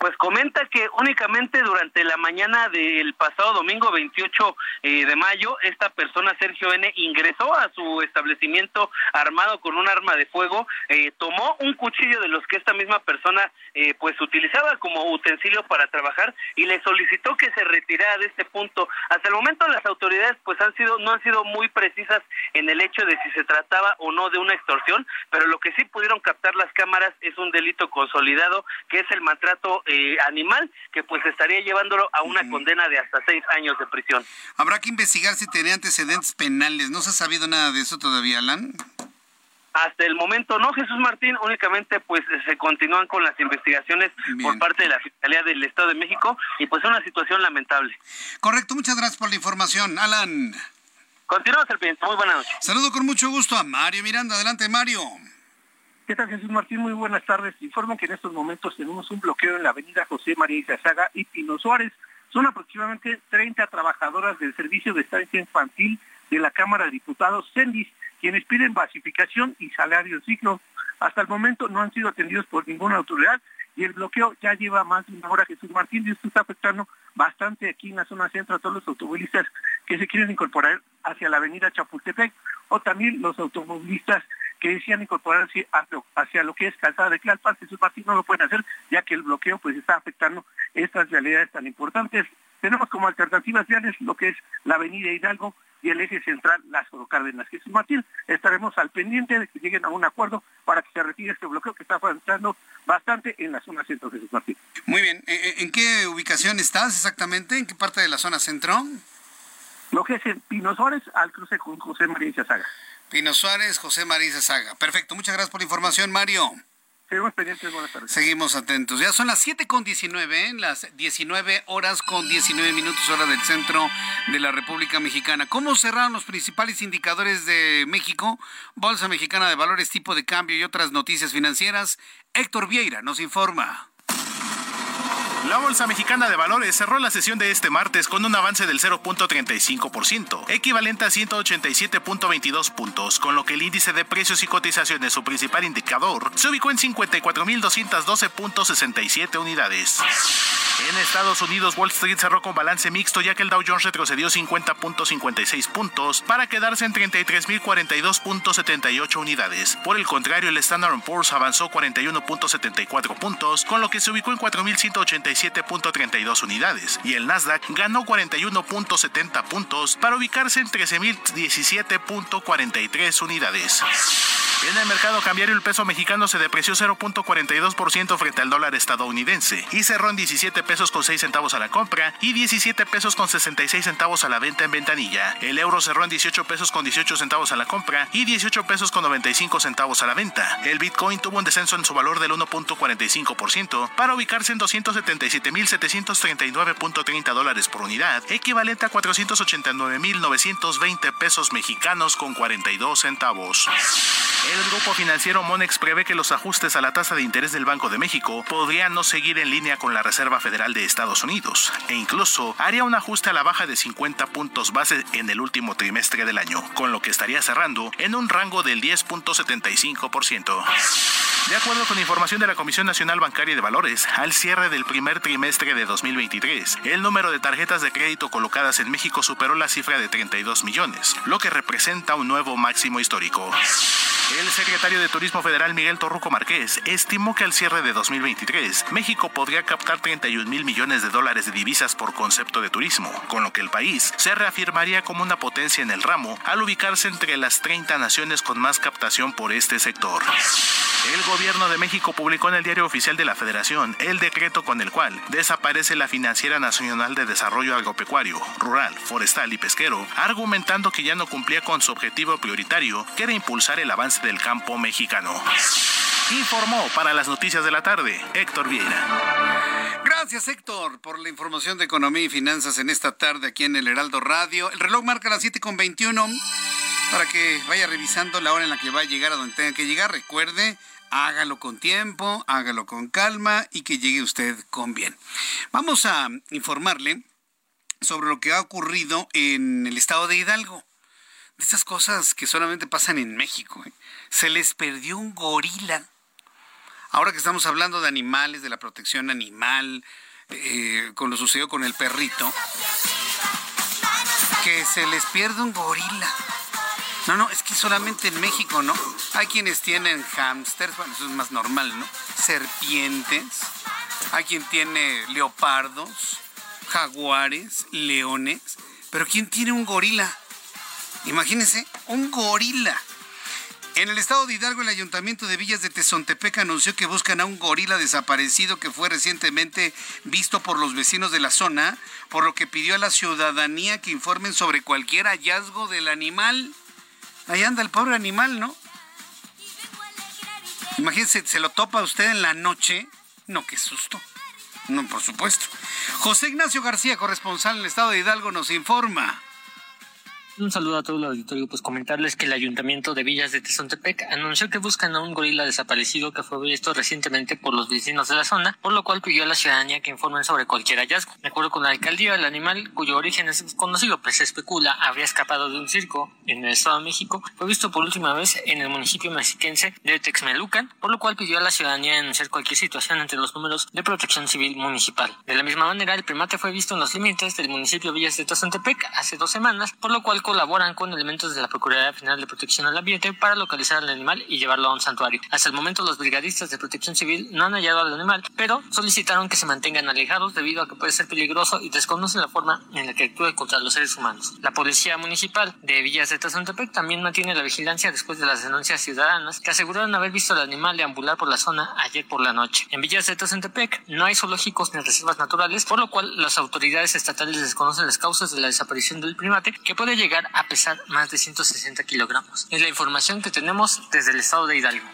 Pues comenta que únicamente durante la mañana del pasado domingo 28 eh, de mayo, esta persona, Sergio N., ingresó a su establecimiento armado con un arma de fuego, eh, tomó un cuchillo de los que esta misma persona eh, pues utilizaba como utensilio para trabajar y le solicitó que se retirara de este punto. Hasta el momento las autoridades pues han sido no han sido muy precisas en el hecho de si se trataba o no de una extorsión, pero lo que sí pudieron captar las cámaras es un delito consolidado que es el maltrato eh, animal que pues estaría llevándolo a una condena de hasta seis años de prisión.
Habrá que investigar si tenía antecedentes penales. ¿No se ha sabido nada de eso todavía, Alan?
Hasta el momento no, Jesús Martín, únicamente pues se continúan con las investigaciones por parte de la Fiscalía del Estado de México y pues una situación lamentable.
Correcto, muchas gracias por la información, Alan.
Continuamos el pendiente, muy buenas noches.
Saludo con mucho gusto a Mario Miranda, adelante Mario.
¿Qué tal, Jesús Martín? Muy buenas tardes. Informo que en estos momentos tenemos un bloqueo en la avenida José María Izazaga y Pino Suárez. Son aproximadamente 30 trabajadoras del Servicio de Estancia Infantil de la Cámara de Diputados, CENDIS, quienes piden basificación y salario digno. Hasta el momento no han sido atendidos por ninguna autoridad y el bloqueo ya lleva más de una hora, Jesús Martín, y esto está afectando bastante aquí en la zona centro a todos los automovilistas que se quieren incorporar hacia la avenida Chapultepec o también los automovilistas que decían incorporarse hacia lo que es calzada de Tlalpan, Jesús Martín no lo pueden hacer ya que el bloqueo pues está afectando estas realidades tan importantes. Tenemos como alternativas viales lo que es la avenida Hidalgo y el eje central Lázaro Cárdenas. Jesús Martín, estaremos al pendiente de que lleguen a un acuerdo para que se retire este bloqueo que está afectando bastante en la zona centro, Jesús Martín.
Muy bien, eh, eh, ¿en qué ubicación estás exactamente? ¿En qué parte de la zona centro?
Lo que es en Pino Suárez al cruce con José María Saga.
Pino Suárez, José María Saga. Perfecto, muchas gracias por la información, Mario.
Seguimos pendientes, buenas tardes.
Seguimos atentos. Ya son las 7 con 19, ¿eh? las 19 horas con 19 minutos hora del centro de la República Mexicana. ¿Cómo cerraron los principales indicadores de México? Bolsa Mexicana de Valores, tipo de cambio y otras noticias financieras. Héctor Vieira nos informa.
La Bolsa Mexicana de Valores cerró la sesión de este martes con un avance del 0.35%, equivalente a 187.22 puntos, con lo que el índice de precios y cotizaciones, su principal indicador, se ubicó en 54.212.67 unidades. En Estados Unidos, Wall Street cerró con balance mixto ya que el Dow Jones retrocedió 50.56 puntos para quedarse en 33.042.78 unidades. Por el contrario, el Standard Poor's avanzó 41.74 puntos, con lo que se ubicó en 4.187.32 unidades, y el Nasdaq ganó 41.70 puntos para ubicarse en 13.017.43 unidades. En el mercado cambiario el peso mexicano se depreció 0.42% frente al dólar estadounidense y cerró en 17 pesos con 6 centavos a la compra y 17 pesos con 66 centavos a la venta en ventanilla. El euro cerró en 18 pesos con 18 centavos a la compra y 18 pesos con 95 centavos a la venta. El Bitcoin tuvo un descenso en su valor del 1.45% para ubicarse en 277.739.30 dólares por unidad, equivalente a 489.920 pesos mexicanos con 42 centavos. El grupo financiero Monex prevé que los ajustes a la tasa de interés del Banco de México podrían no seguir en línea con la Reserva Federal de Estados Unidos e incluso haría un ajuste a la baja de 50 puntos base en el último trimestre del año, con lo que estaría cerrando en un rango del 10.75%. De acuerdo con información de la Comisión Nacional Bancaria de Valores, al cierre del primer trimestre de 2023, el número de tarjetas de crédito colocadas en México superó la cifra de 32 millones, lo que representa un nuevo máximo histórico. El secretario de Turismo Federal Miguel Torruco Márquez estimó que al cierre de 2023 México podría captar 31 mil millones de dólares de divisas por concepto de turismo, con lo que el país se reafirmaría como una potencia en el ramo al ubicarse entre las 30 naciones con más captación por este sector. El gobierno de México publicó en el Diario Oficial de la Federación el decreto con el cual desaparece la Financiera Nacional de Desarrollo Agropecuario, Rural, Forestal y Pesquero, argumentando que ya no cumplía con su objetivo prioritario, que era impulsar el avance del campo mexicano. Informó para las noticias de la tarde Héctor Vieira.
Gracias Héctor por la información de economía y finanzas en esta tarde aquí en el Heraldo Radio. El reloj marca las 7.21 para que vaya revisando la hora en la que va a llegar a donde tenga que llegar. Recuerde, hágalo con tiempo, hágalo con calma y que llegue usted con bien. Vamos a informarle sobre lo que ha ocurrido en el estado de Hidalgo. De esas cosas que solamente pasan en México. ¿eh? Se les perdió un gorila. Ahora que estamos hablando de animales, de la protección animal, eh, con lo sucedido con el perrito, que se les pierde un gorila. No, no, es que solamente en México, ¿no? Hay quienes tienen hámsters, bueno, eso es más normal, ¿no? Serpientes, hay quien tiene leopardos, jaguares, leones, pero ¿quién tiene un gorila? Imagínense, un gorila. En el estado de Hidalgo, el ayuntamiento de Villas de Tezontepec anunció que buscan a un gorila desaparecido que fue recientemente visto por los vecinos de la zona, por lo que pidió a la ciudadanía que informen sobre cualquier hallazgo del animal. Ahí anda el pobre animal, ¿no? Imagínense, se lo topa usted en la noche. No, qué susto. No, por supuesto. José Ignacio García, corresponsal en el estado de Hidalgo, nos informa.
Un saludo a todo el auditorio, pues comentarles que el Ayuntamiento de Villas de Tezontepec anunció que buscan a un gorila desaparecido que fue visto recientemente por los vecinos de la zona, por lo cual pidió a la ciudadanía que informen sobre cualquier hallazgo. De acuerdo con la alcaldía, el animal, cuyo origen es desconocido, pues se especula habría escapado de un circo en el Estado de México, fue visto por última vez en el municipio mexiquense de Texmelucan, por lo cual pidió a la ciudadanía denunciar cualquier situación entre los números de protección civil municipal. De la misma manera, el primate fue visto en los límites del municipio Villas de Tezontepec hace dos semanas, por lo cual colaboran con elementos de la Procuraduría Final de Protección al Ambiente para localizar al animal y llevarlo a un santuario. Hasta el momento los brigadistas de protección civil no han hallado al animal, pero solicitaron que se mantengan alejados debido a que puede ser peligroso y desconocen la forma en la que actúe contra los seres humanos. La Policía Municipal de Villas de Tazontepec también mantiene la vigilancia después de las denuncias ciudadanas que aseguraron haber visto al animal deambular por la zona ayer por la noche. En Villas de Tazontepec no hay zoológicos ni reservas naturales, por lo cual las autoridades estatales desconocen las causas de la desaparición del primate, que puede llegar a pesar más de 160 kilogramos. Es la información que tenemos desde el estado de Hidalgo.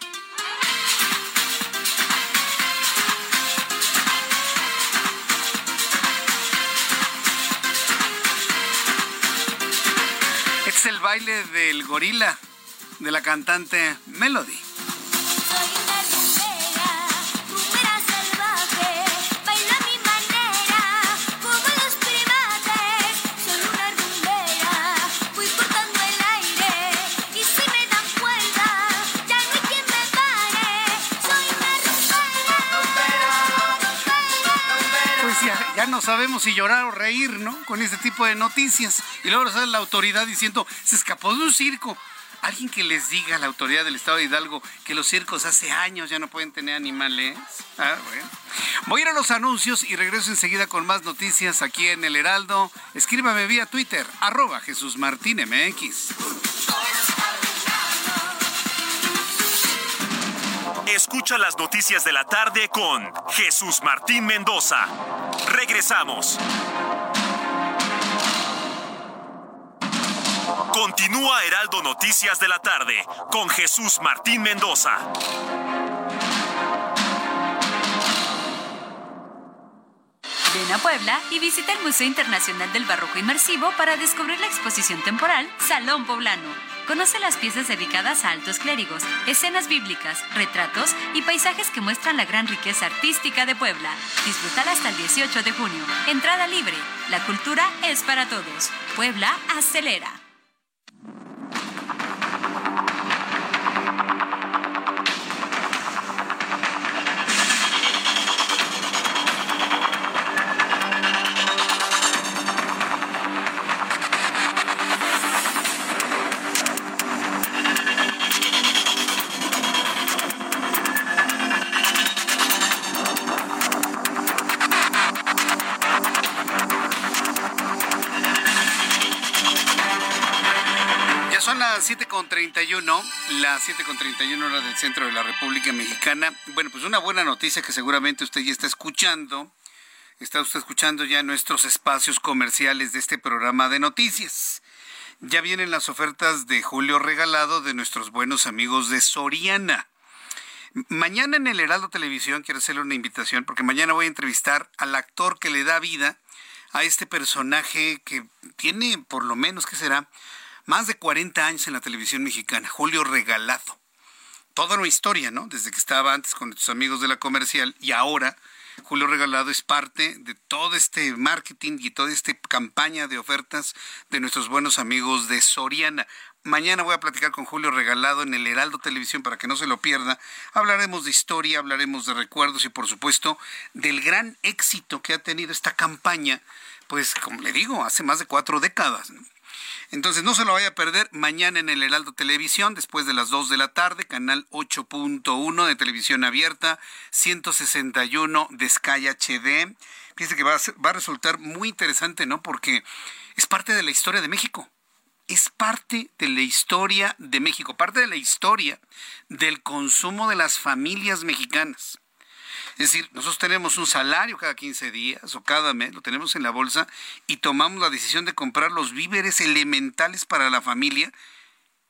Es el baile del gorila de la cantante Melody. Sabemos si llorar o reír, ¿no? Con este tipo de noticias. Y luego sale la autoridad diciendo, se escapó de un circo. Alguien que les diga a la autoridad del Estado de Hidalgo que los circos hace años ya no pueden tener animales. Ah, bueno. Voy a ir a los anuncios y regreso enseguida con más noticias aquí en El Heraldo. Escríbame vía Twitter, arroba Jesús Martín MX.
Escucha las noticias de la tarde con Jesús Martín Mendoza. Regresamos. Continúa Heraldo Noticias de la tarde con Jesús Martín Mendoza.
Ven a Puebla y visita el Museo Internacional del Barroco Inmersivo para descubrir la exposición temporal Salón Poblano Conoce las piezas dedicadas a altos clérigos, escenas bíblicas, retratos y paisajes que muestran la gran riqueza artística de Puebla. Disfrútala hasta el 18 de junio. Entrada libre. La cultura es para todos. Puebla acelera.
7.31, las 7.31 horas del centro de la República Mexicana. Bueno, pues una buena noticia que seguramente usted ya está escuchando. Está usted escuchando ya nuestros espacios comerciales de este programa de noticias. Ya vienen las ofertas de Julio Regalado de nuestros buenos amigos de Soriana. Mañana en el Heraldo Televisión quiero hacerle una invitación porque mañana voy a entrevistar al actor que le da vida a este personaje que tiene por lo menos, ¿qué será? Más de 40 años en la televisión mexicana, Julio Regalado. Toda una historia, ¿no? Desde que estaba antes con tus amigos de la comercial y ahora Julio Regalado es parte de todo este marketing y toda esta campaña de ofertas de nuestros buenos amigos de Soriana. Mañana voy a platicar con Julio Regalado en el Heraldo Televisión para que no se lo pierda. Hablaremos de historia, hablaremos de recuerdos y por supuesto del gran éxito que ha tenido esta campaña, pues como le digo, hace más de cuatro décadas. ¿no? Entonces no se lo vaya a perder mañana en el Heraldo Televisión, después de las 2 de la tarde, canal 8.1 de televisión abierta, 161 de Sky HD. Fíjense que va a, va a resultar muy interesante, ¿no? Porque es parte de la historia de México. Es parte de la historia de México, parte de la historia del consumo de las familias mexicanas. Es decir, nosotros tenemos un salario cada 15 días o cada mes, lo tenemos en la bolsa y tomamos la decisión de comprar los víveres elementales para la familia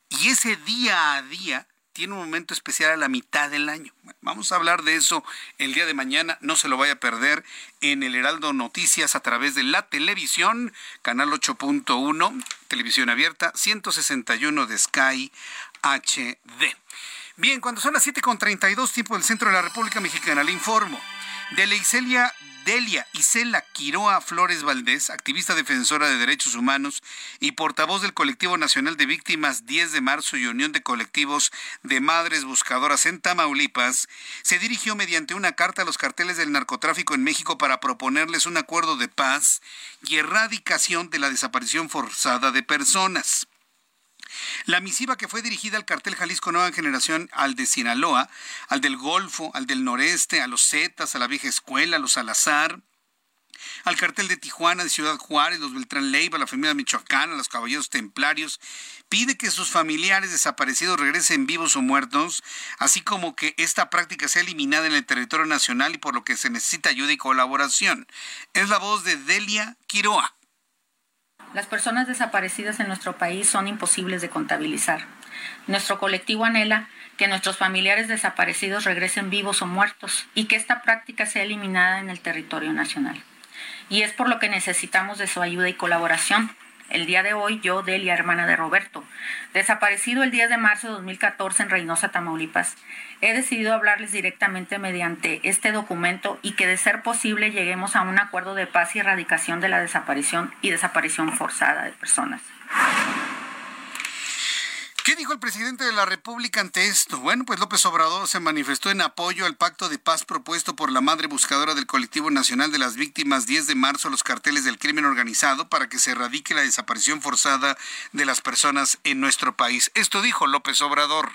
y ese día a día tiene un momento especial a la mitad del año. Vamos a hablar de eso el día de mañana, no se lo vaya a perder en el Heraldo Noticias a través de la televisión, canal 8.1, televisión abierta, 161 de Sky HD. Bien, cuando son las 7.32, tiempo del centro de la República Mexicana, le informo de Delia Isela Quiroa Flores Valdés, activista defensora de derechos humanos y portavoz del Colectivo Nacional de Víctimas 10 de marzo y Unión de Colectivos de Madres Buscadoras en Tamaulipas, se dirigió mediante una carta a los carteles del narcotráfico en México para proponerles un acuerdo de paz y erradicación de la desaparición forzada de personas. La misiva que fue dirigida al cartel Jalisco Nueva Generación, al de Sinaloa, al del Golfo, al del Noreste, a los Zetas, a la Vieja Escuela, a los Salazar, al cartel de Tijuana, de Ciudad Juárez, los Beltrán Leiva, la familia Michoacán, a los Caballeros Templarios, pide que sus familiares desaparecidos regresen vivos o muertos, así como que esta práctica sea eliminada en el territorio nacional y por lo que se necesita ayuda y colaboración. Es la voz de Delia Quiroa.
Las personas desaparecidas en nuestro país son imposibles de contabilizar. Nuestro colectivo anhela que nuestros familiares desaparecidos regresen vivos o muertos y que esta práctica sea eliminada en el territorio nacional. Y es por lo que necesitamos de su ayuda y colaboración el día de hoy, yo, Delia, hermana de Roberto, desaparecido el 10 de marzo de 2014 en Reynosa, Tamaulipas, he decidido hablarles directamente mediante este documento y que de ser posible lleguemos a un acuerdo de paz y erradicación de la desaparición y desaparición forzada de personas.
¿Qué dijo el presidente de la República ante esto? Bueno, pues López Obrador se manifestó en apoyo al pacto de paz propuesto por la madre buscadora del Colectivo Nacional de las Víctimas 10 de marzo a los carteles del crimen organizado para que se erradique la desaparición forzada de las personas en nuestro país. Esto dijo López Obrador.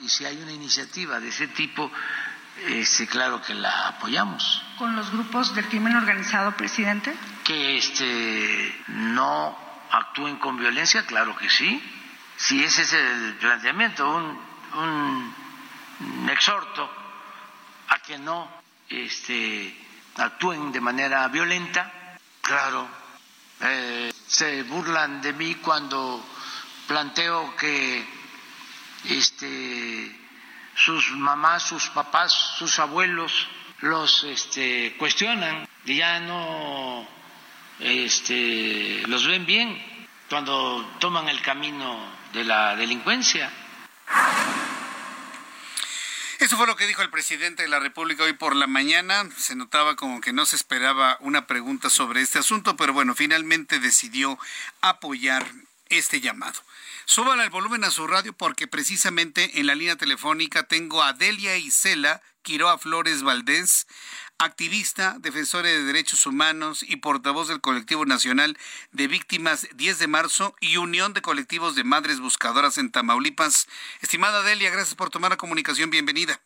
Y si hay una iniciativa de ese tipo, este, claro que la apoyamos.
¿Con los grupos del crimen organizado, presidente?
Que este, no actúen con violencia, claro que sí si ese es el planteamiento, un, exhorto a que no este, actúen de manera violenta, claro, eh, se burlan de mí cuando planteo que este, sus mamás, sus papás, sus abuelos los este, cuestionan y ya no este, los ven bien cuando toman el camino de la delincuencia.
Eso fue lo que dijo el presidente de la República hoy por la mañana. Se notaba como que no se esperaba una pregunta sobre este asunto, pero bueno, finalmente decidió apoyar este llamado. Suban el volumen a su radio porque precisamente en la línea telefónica tengo a Delia Isela Quiroa Flores Valdés, activista, defensora de derechos humanos y portavoz del colectivo nacional de víctimas 10 de marzo y Unión de Colectivos de Madres Buscadoras en Tamaulipas. Estimada Delia, gracias por tomar la comunicación. Bienvenida.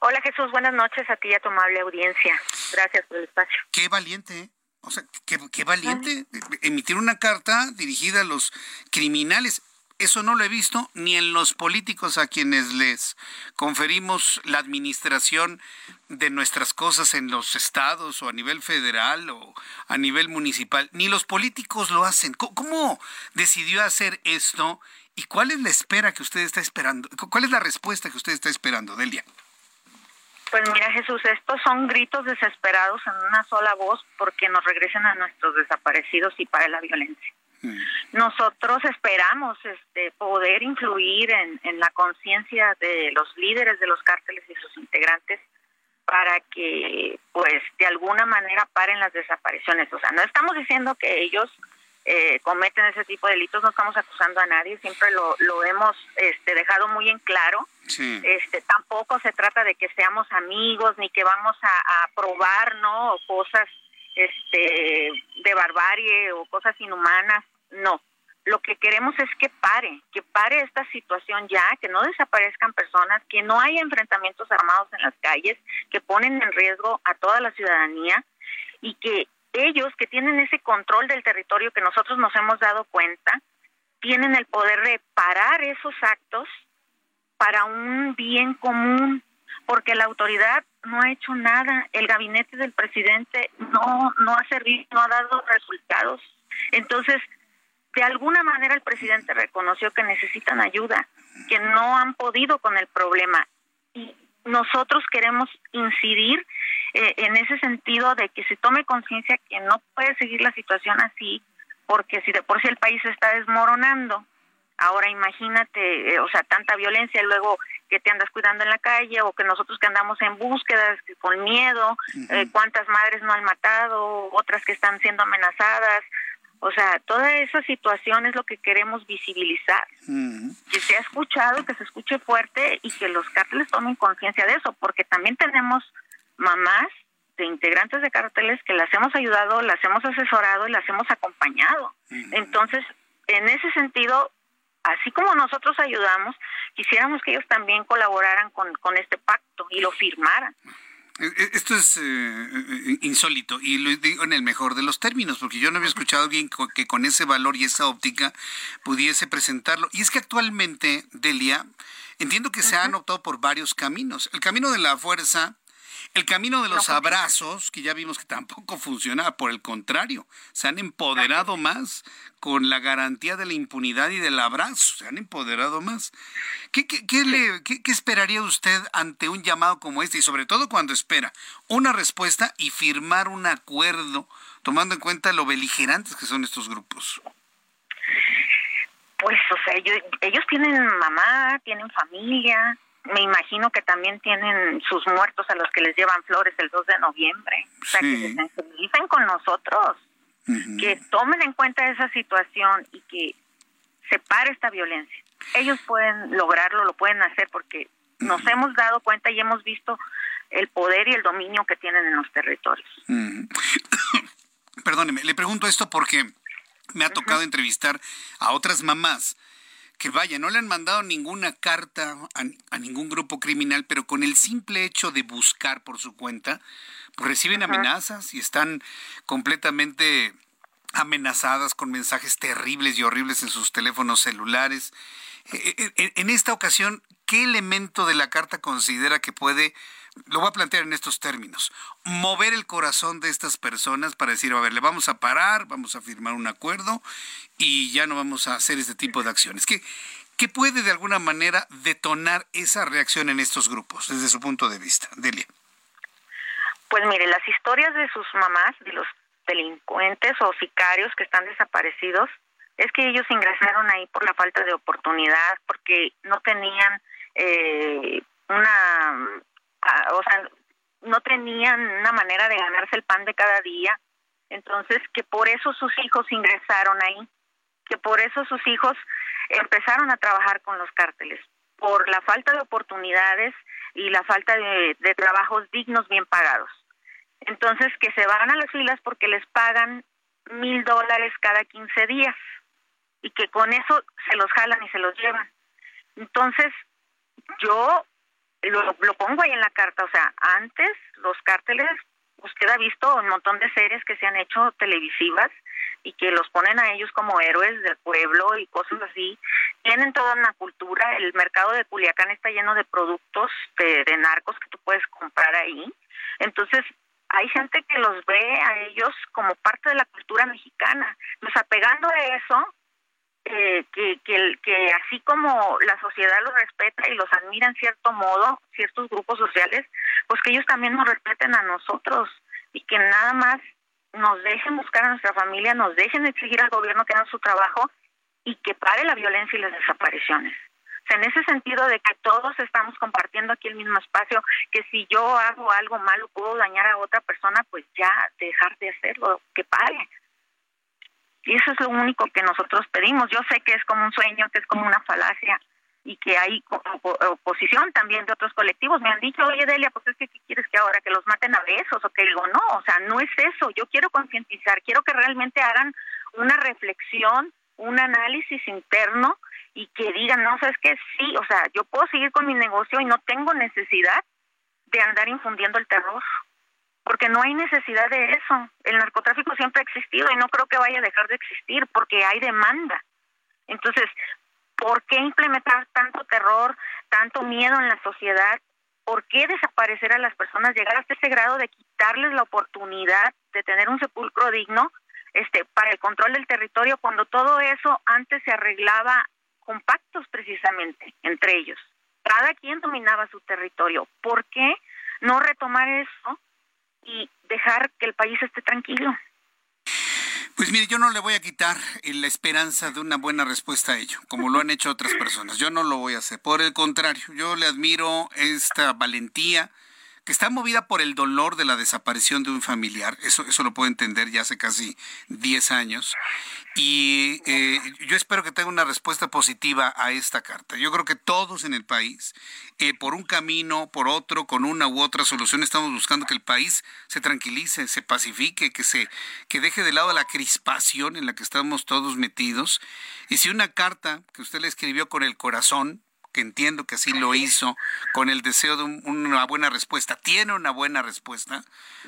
Hola Jesús, buenas noches a ti y a tu amable audiencia. Gracias por el espacio.
Qué valiente, ¿eh? O sea, qué, qué valiente emitir una carta dirigida a los criminales. Eso no lo he visto ni en los políticos a quienes les conferimos la administración de nuestras cosas en los estados o a nivel federal o a nivel municipal. Ni los políticos lo hacen. ¿Cómo decidió hacer esto y cuál es la espera que usted está esperando? ¿Cuál es la respuesta que usted está esperando, Delia?
Pues mira Jesús, estos son gritos desesperados en una sola voz porque nos regresen a nuestros desaparecidos y para la violencia. Nosotros esperamos este, poder influir en, en la conciencia de los líderes de los cárteles y sus integrantes para que, pues, de alguna manera paren las desapariciones. O sea, no estamos diciendo que ellos eh, cometen ese tipo de delitos, no estamos acusando a nadie, siempre lo, lo hemos este, dejado muy en claro. Este, tampoco se trata de que seamos amigos ni que vamos a, a probar, ¿no? Cosas este, de barbarie o cosas inhumanas no. Lo que queremos es que pare, que pare esta situación ya, que no desaparezcan personas, que no haya enfrentamientos armados en las calles que ponen en riesgo a toda la ciudadanía y que ellos que tienen ese control del territorio que nosotros nos hemos dado cuenta, tienen el poder de parar esos actos para un bien común, porque la autoridad no ha hecho nada, el gabinete del presidente no no ha servido, no ha dado resultados. Entonces, de alguna manera el presidente reconoció que necesitan ayuda, que no han podido con el problema. Y nosotros queremos incidir eh, en ese sentido de que se tome conciencia que no puede seguir la situación así, porque si de por sí el país se está desmoronando, Ahora imagínate, eh, o sea, tanta violencia, luego que te andas cuidando en la calle o que nosotros que andamos en búsquedas con miedo, eh, cuántas madres no han matado, otras que están siendo amenazadas. O sea, toda esa situación es lo que queremos visibilizar. Que se ha escuchado, que se escuche fuerte y que los cárteles tomen conciencia de eso, porque también tenemos mamás de integrantes de cárteles que las hemos ayudado, las hemos asesorado y las hemos acompañado. Entonces, en ese sentido, así como nosotros ayudamos, quisiéramos que ellos también colaboraran con, con este pacto y lo firmaran.
E, e, esto es eh, eh, insólito y lo digo en el mejor de los términos, porque yo no había escuchado a alguien que con ese valor y esa óptica pudiese presentarlo. Y es que actualmente, Delia, entiendo que se han optado por varios caminos. El camino de la fuerza, el camino de los abrazos, que ya vimos que tampoco *laughs* funcionaba, por el contrario, se han empoderado más con la garantía de la impunidad y del abrazo, se han empoderado más. ¿Qué, qué, le, qué, esperaría usted ante un llamado como este y sobre todo cuando espera una respuesta y firmar un acuerdo, tomando en cuenta lo beligerantes que son estos grupos?
Pues, o sea, ellos tienen mamá, tienen familia, me imagino que también tienen sus muertos a los que les llevan flores el 2 de noviembre. O sea, que se sensibilicen con nosotros, que tomen en cuenta esa situación y que se pare esta violencia. Ellos pueden lograrlo, lo pueden hacer porque nos hemos dado cuenta y hemos visto el poder y el dominio que tienen en los territorios. *coughs*
Perdóneme, le pregunto esto porque me ha tocado entrevistar a otras mamás que vaya, no le han mandado ninguna carta a, ningún grupo criminal, pero con el simple hecho de buscar por su cuenta, pues reciben amenazas y están completamente amenazadas con mensajes terribles y horribles en sus teléfonos celulares. E, e, en esta ocasión, ¿qué elemento de la carta considera que puede lo voy a plantear en estos términos, mover el corazón de estas personas para decir, a ver, le vamos a parar, vamos a firmar un acuerdo y ya no vamos a hacer este tipo de acciones. ¿Qué, qué puede de alguna manera detonar esa reacción en estos grupos desde su punto de vista? Delia.
Pues mire, las historias de sus mamás, de los delincuentes o sicarios que están desaparecidos, es que ellos ingresaron ahí por la falta de oportunidad, porque no tenían eh, una o sea, no tenían una manera de ganarse el pan de cada día. Entonces, que por eso sus hijos ingresaron ahí, que por eso sus hijos empezaron a trabajar con los cárteles, por la falta de oportunidades y la falta de, de trabajos dignos bien pagados. Entonces, que se van a las filas porque les pagan mil dólares cada 15 días y que con eso se los jalan y se los llevan. Entonces, yo lo, lo pongo ahí en la carta, o sea, antes los cárteles, usted ha visto un montón de series que se han hecho televisivas y que los ponen a ellos como héroes del pueblo y cosas así. Tienen toda una cultura, el mercado de Culiacán está lleno de productos de, de narcos que tú puedes comprar ahí. Entonces, hay gente que los ve a ellos como parte de la cultura mexicana. Nos apegando a eso, que, que, que así como la sociedad los respeta y los admira en cierto modo, ciertos grupos sociales, pues que ellos también nos respeten a nosotros y que nada más nos dejen buscar a nuestra familia, nos dejen exigir al gobierno que haga su trabajo y que pare la violencia y las desapariciones. O sea, en ese sentido de que todos estamos compartiendo aquí el mismo espacio, que si yo hago algo malo puedo dañar a otra persona, pues ya dejar de hacerlo, que pare. Y eso es lo único que nosotros pedimos. Yo sé que es como un sueño, que es como una falacia y que hay oposición también de otros colectivos. Me han dicho, oye Delia, pues es que ¿qué quieres que ahora que los maten a besos o que digo, no, o sea, no es eso. Yo quiero concientizar, quiero que realmente hagan una reflexión, un análisis interno y que digan, no, sabes que sí, o sea, yo puedo seguir con mi negocio y no tengo necesidad de andar infundiendo el terror porque no hay necesidad de eso. El narcotráfico siempre ha existido y no creo que vaya a dejar de existir porque hay demanda. Entonces, ¿por qué implementar tanto terror, tanto miedo en la sociedad? ¿Por qué desaparecer a las personas, llegar hasta ese grado de quitarles la oportunidad de tener un sepulcro digno este, para el control del territorio cuando todo eso antes se arreglaba con pactos precisamente entre ellos? Cada quien dominaba su territorio. ¿Por qué no retomar eso y dejar que el país esté tranquilo.
Pues mire, yo no le voy a quitar la esperanza de una buena respuesta a ello, como lo han hecho otras personas. Yo no lo voy a hacer. Por el contrario, yo le admiro esta valentía que está movida por el dolor de la desaparición de un familiar. Eso, eso lo puedo entender ya hace casi 10 años. Y eh, yo espero que tenga una respuesta positiva a esta carta. Yo creo que todos en el país, eh, por un camino, por otro, con una u otra solución, estamos buscando que el país se tranquilice, se pacifique, que se que deje de lado la crispación en la que estamos todos metidos. Y si una carta que usted le escribió con el corazón, que entiendo que así lo hizo, con el deseo de una buena respuesta, tiene una buena respuesta,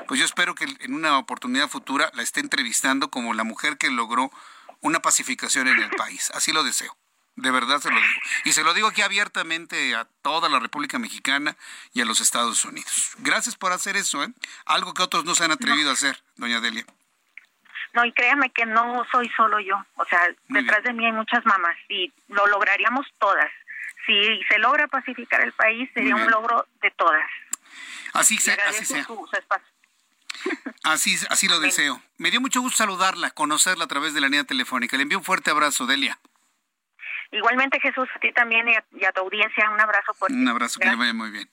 pues yo espero que en una oportunidad futura la esté entrevistando como la mujer que logró una pacificación en el país. Así lo deseo. De verdad se lo digo. Y se lo digo aquí abiertamente a toda la República Mexicana y a los Estados Unidos. Gracias por hacer eso, ¿eh? Algo que otros no se han atrevido a hacer, doña Delia.
No, y créame que no soy solo yo. O sea, detrás de mí hay muchas mamás y lo lograríamos todas si se logra pacificar el país, sería un logro de todas.
Así, sea, así sea. *laughs* Así, así lo deseo. Me dio mucho gusto saludarla, conocerla a través de la línea telefónica. Le envío un fuerte abrazo, Delia.
Igualmente, Jesús, a ti también y a, tu audiencia, un abrazo fuerte.
Un abrazo, que le vaya muy bien.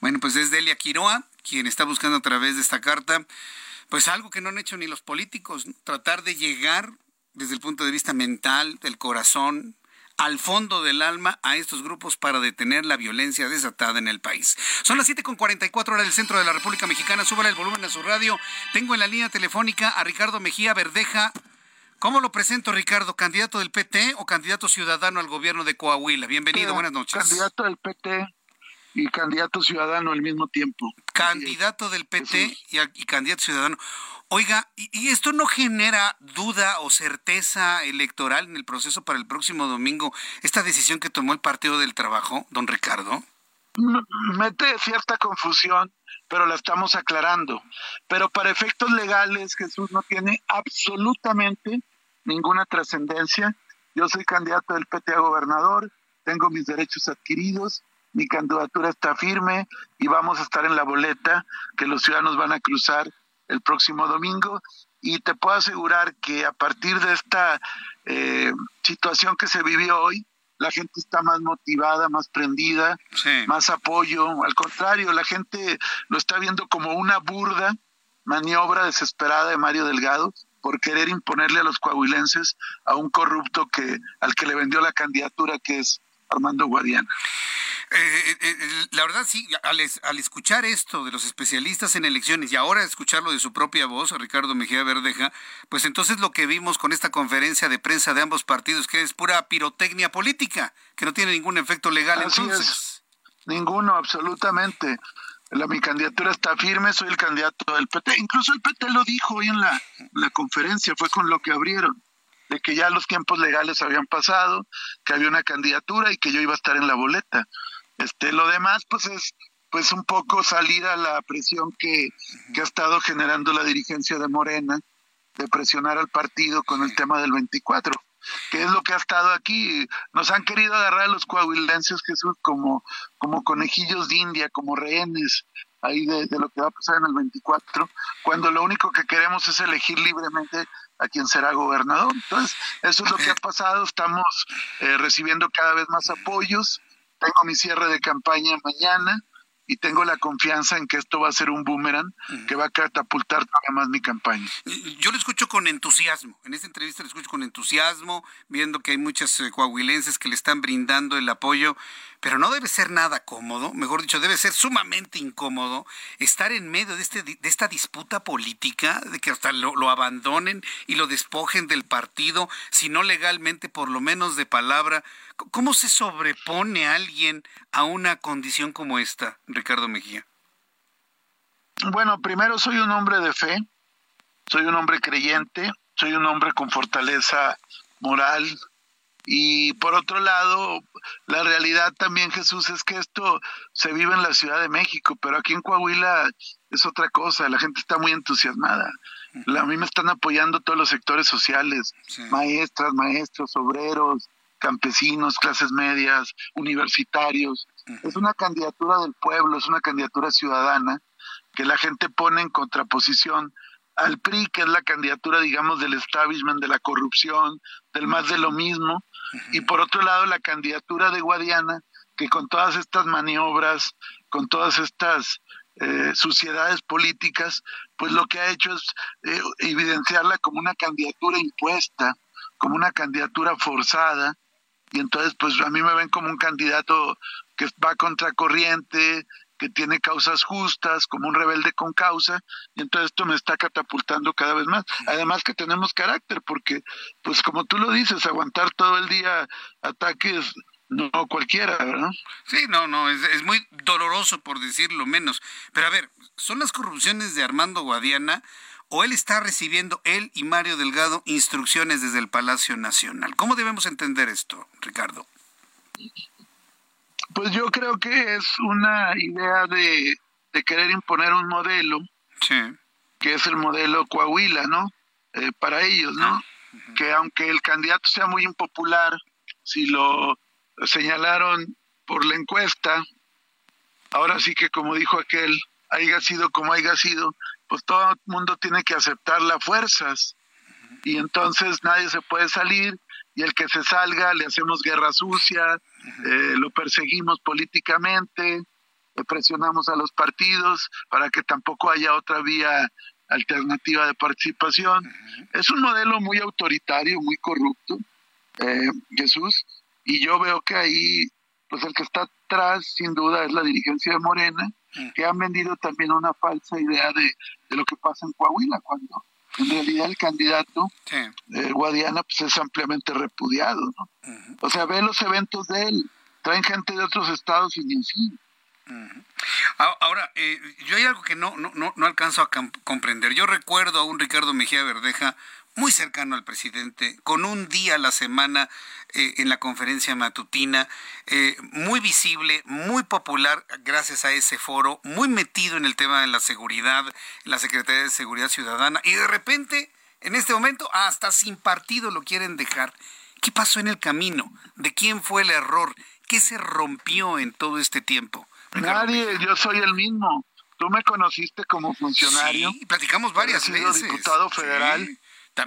Bueno, pues es Delia Quiroa, quien está buscando a través de esta carta, pues algo que no han hecho ni los políticos, tratar de llegar desde el punto de vista mental, del corazón, al fondo del alma a estos grupos para detener la violencia desatada en el país. Son las 7.44 horas del centro de la República Mexicana. Súbale el volumen a su radio. Tengo en la línea telefónica a Ricardo Mejía Verdeja. ¿Cómo lo presento, Ricardo? ¿Candidato del PT o candidato ciudadano al gobierno de Coahuila? Bienvenido, buenas noches.
Candidato del PT y candidato ciudadano al mismo tiempo.
Candidato del PT y, y candidato ciudadano. Oiga, ¿y, esto no genera duda o certeza electoral en el proceso para el próximo domingo? Esta decisión que tomó el Partido del Trabajo, don Ricardo.
Mete cierta confusión, pero la estamos aclarando. Pero para efectos legales, Jesús no tiene absolutamente ninguna trascendencia. Yo soy candidato del PT a gobernador, tengo mis derechos adquiridos, mi candidatura está firme y vamos a estar en la boleta que los ciudadanos van a cruzar el próximo domingo y te puedo asegurar que a partir de esta eh, situación que se vivió hoy, la gente está más motivada, más prendida, más apoyo. Al contrario, la gente lo está viendo como una burda maniobra desesperada de Mario Delgado por querer imponerle a los coahuilenses a un corrupto que al que le vendió la candidatura que es Armando Guadiana.
Eh, eh, eh, la verdad, sí, al, escuchar esto de los especialistas en elecciones y ahora escucharlo de su propia voz, Ricardo Mejía Verdeja, pues entonces lo que vimos con esta conferencia de prensa de ambos partidos, que es pura pirotecnia política, que no tiene ningún efecto legal entonces.
Ninguno, absolutamente. La, mi candidatura está firme, soy el candidato del PT. Incluso el PT lo dijo hoy en la, la conferencia, fue con lo que abrieron de que ya los tiempos legales habían pasado, que había una candidatura y que yo iba a estar en la boleta. Este, lo demás, pues es pues un poco salir a la presión que, que ha estado generando la dirigencia de Morena, de presionar al partido con el tema del 24 que es lo que ha estado aquí. Nos han querido agarrar a los coahuilenses, Jesús, como, como conejillos de India, como rehenes ahí de, de, lo que va a pasar en el 24, cuando lo único que queremos es elegir libremente a quien será gobernador. Entonces, eso es lo que ha pasado. Estamos eh, recibiendo cada vez más apoyos tengo mi cierre de campaña mañana y tengo la confianza en que esto va a ser un boomerang que va a catapultar todavía más mi campaña.
Yo lo escucho con entusiasmo, en esta entrevista lo escucho con entusiasmo, viendo que hay muchas eh, coahuilenses que le están brindando el apoyo pero no debe ser nada cómodo, mejor dicho, debe ser sumamente incómodo estar en medio de, este, de esta disputa política, de que hasta lo, lo abandonen y lo despojen del partido, si no legalmente, por lo menos de palabra. ¿Cómo se sobrepone alguien a una condición como esta, Ricardo Mejía?
Bueno, primero soy un hombre de fe, soy un hombre creyente, soy un hombre con fortaleza moral, y por otro lado, la realidad también, Jesús, es que esto se vive en la Ciudad de México, pero aquí en Coahuila es otra cosa, la gente está muy entusiasmada. a mí me están apoyando todos los sectores sociales, maestras, maestros, obreros, campesinos, clases medias, universitarios. Es una candidatura del pueblo, es una candidatura ciudadana que la gente pone en contraposición al PRI, que es la candidatura, digamos, del establishment, de la corrupción, del más de lo mismo, y por otro lado la candidatura de Guadiana, que con todas estas maniobras, con todas estas eh, suciedades políticas, pues lo que ha hecho es eh, evidenciarla como una candidatura impuesta, como una candidatura forzada, y entonces pues a mí me ven como un candidato que va contra corriente, que tiene causas justas, como un rebelde con causa, y entonces esto me está catapultando cada vez más. Además que tenemos carácter, porque, pues como tú lo dices, aguantar todo el día ataques, no cualquiera, ¿verdad?
Sí, no, no, es, es muy doloroso por decirlo menos. Pero a ver, ¿son las corrupciones de Armando Guadiana o él está recibiendo, él y Mario Delgado, instrucciones desde el Palacio Nacional? ¿Cómo debemos entender esto, Ricardo?
Pues yo creo que es una idea de, querer imponer un modelo, que es el modelo Coahuila, ¿no? Eh, para ellos, ¿no? Que aunque el candidato sea muy impopular, si lo señalaron por la encuesta, ahora sí que como dijo aquel, haya sido como haya sido, pues todo el mundo tiene que aceptar las fuerzas. Y entonces nadie se puede salir y el que se salga le hacemos guerra sucia, eh, lo perseguimos políticamente, presionamos a los partidos para que tampoco haya otra vía alternativa de participación. Es un modelo muy autoritario, muy corrupto, eh, Jesús, y yo veo que ahí, pues el que está atrás, sin duda, es la dirigencia de Morena, que han vendido también una falsa idea de, de lo que pasa en Coahuila, cuando en realidad el candidato eh, Guadiana pues es ampliamente repudiado, ¿no? O sea, ve los eventos de él, traen gente de otros estados y ni así.
Ahora, eh, yo hay algo que no, no, no alcanzo a comprender. Yo recuerdo a un Ricardo Mejía Verdeja muy cercano al presidente, con un día a la semana eh, en la conferencia matutina, eh, muy visible, muy popular gracias a ese foro, muy metido en el tema de la seguridad, la Secretaría de Seguridad Ciudadana, y de repente, en este momento, hasta sin partido lo quieren dejar. ¿Qué pasó en el camino? ¿De quién fue el error? ¿Qué se rompió en todo este tiempo?
Nadie, yo soy el mismo. Tú me conociste como funcionario.
Sí, platicamos varias veces.
diputado federal.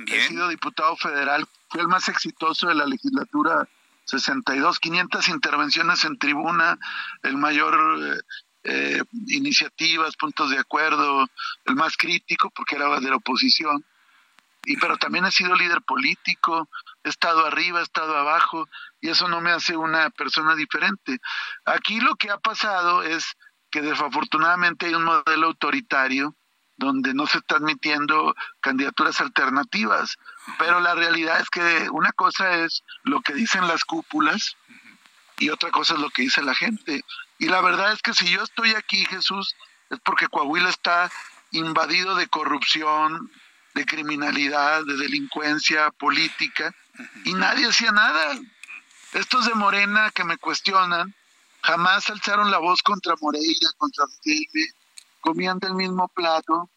He sido diputado federal, fui el más exitoso de la legislatura 62, 500 intervenciones en tribuna, el mayor eh, eh, iniciativas, puntos de acuerdo, el más crítico porque era de la oposición. Y pero también he sido líder político, he estado arriba, he estado abajo y eso no me hace una persona diferente. Aquí lo que ha pasado es que desafortunadamente hay un modelo autoritario donde no se están admitiendo candidaturas alternativas. Pero la realidad es que una cosa es lo que dicen las cúpulas y otra cosa es lo que dice la gente. Y la verdad es que si yo estoy aquí, Jesús, es porque Coahuila está invadido de corrupción, de criminalidad, de delincuencia política, y nadie hacía nada. Estos de Morena que me cuestionan, jamás alzaron la voz contra Moreira, contra Riquelme, comían del mismo plato,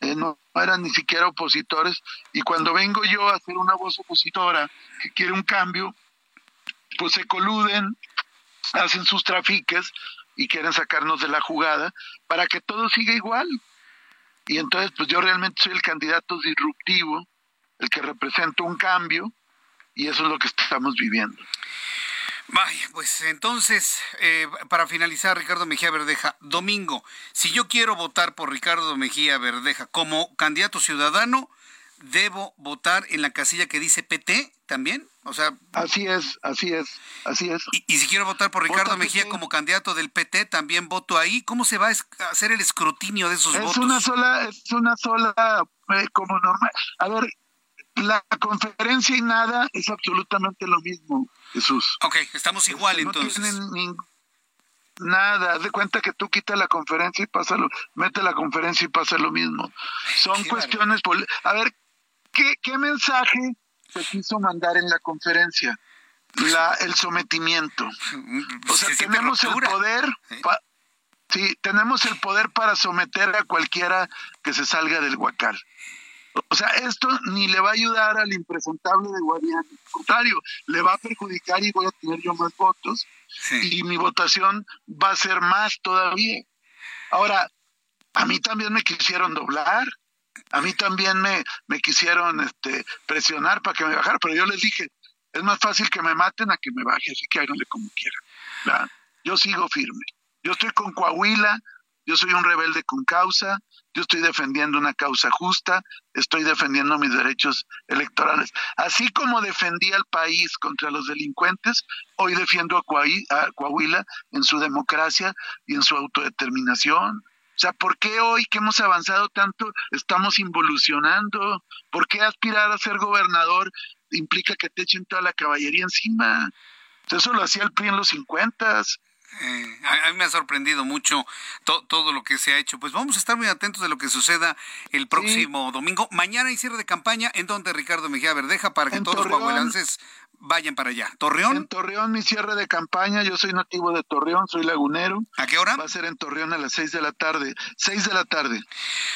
eh, no, eran ni siquiera opositores, y cuando vengo yo a hacer una voz opositora que quiere un cambio, pues se coluden, hacen sus trafiques y quieren sacarnos de la jugada para que todo siga igual. Y entonces, pues yo realmente soy el candidato disruptivo, el que representa un cambio, y eso es lo que estamos viviendo.
Vaya, pues entonces, eh, para finalizar, Ricardo Mejía Verdeja, domingo, si yo quiero votar por Ricardo Mejía Verdeja como candidato ciudadano, ¿debo votar en la casilla que dice PT también? O sea,
así es, así es, así es.
Y, si quiero votar por Ricardo Mejía como candidato del PT, también voto ahí. ¿Cómo se va a hacer el escrutinio de esos votos?
Es una sola, es una sola, eh, como normal. A ver, la conferencia y nada es absolutamente lo mismo, Jesús.
Ok, estamos igual entonces.
No tienen nada, haz de cuenta que tú quitas la conferencia y pasa lo, mete la conferencia y pasa lo mismo. Son cuestiones, a ver, ¿qué, ¿qué mensaje se quiso mandar en la conferencia? La, el sometimiento. O sea, tenemos el poder, sí, tenemos el poder para someter a cualquiera que se salga del huacal. O sea, esto ni le va a ayudar al impresentable de Guadiana, al contrario, le va a perjudicar y voy a tener yo más votos y mi votación va a ser más todavía. Ahora, a mí también me quisieron doblar. A mí también me, me quisieron este, presionar para que me bajara, pero yo les dije, es más fácil que me maten a que me baje, así que háganle como quieran. Yo sigo firme. Yo estoy con Coahuila, yo soy un rebelde con causa, yo estoy defendiendo una causa justa, estoy defendiendo mis derechos electorales. Así como defendí al país contra los delincuentes, hoy defiendo a Coahuila en su democracia y en su autodeterminación. O sea, ¿por qué hoy que hemos avanzado tanto estamos involucionando? ¿Por qué aspirar a ser gobernador implica que te echen toda la caballería encima? Eso lo hacía el PRI en los 50.
Eh, a, mí me ha sorprendido mucho todo lo que se ha hecho. Pues vamos a estar muy atentos de lo que suceda el próximo domingo. Mañana hay cierre de campaña en donde Ricardo Mejía Verdeja para que todos los coahuilenses vayan para allá. ¿Torreón?
En Torreón, mi cierre de campaña. Yo soy nativo de Torreón, soy lagunero.
¿A qué hora?
Va a ser en Torreón a las seis de la tarde. Seis de la tarde.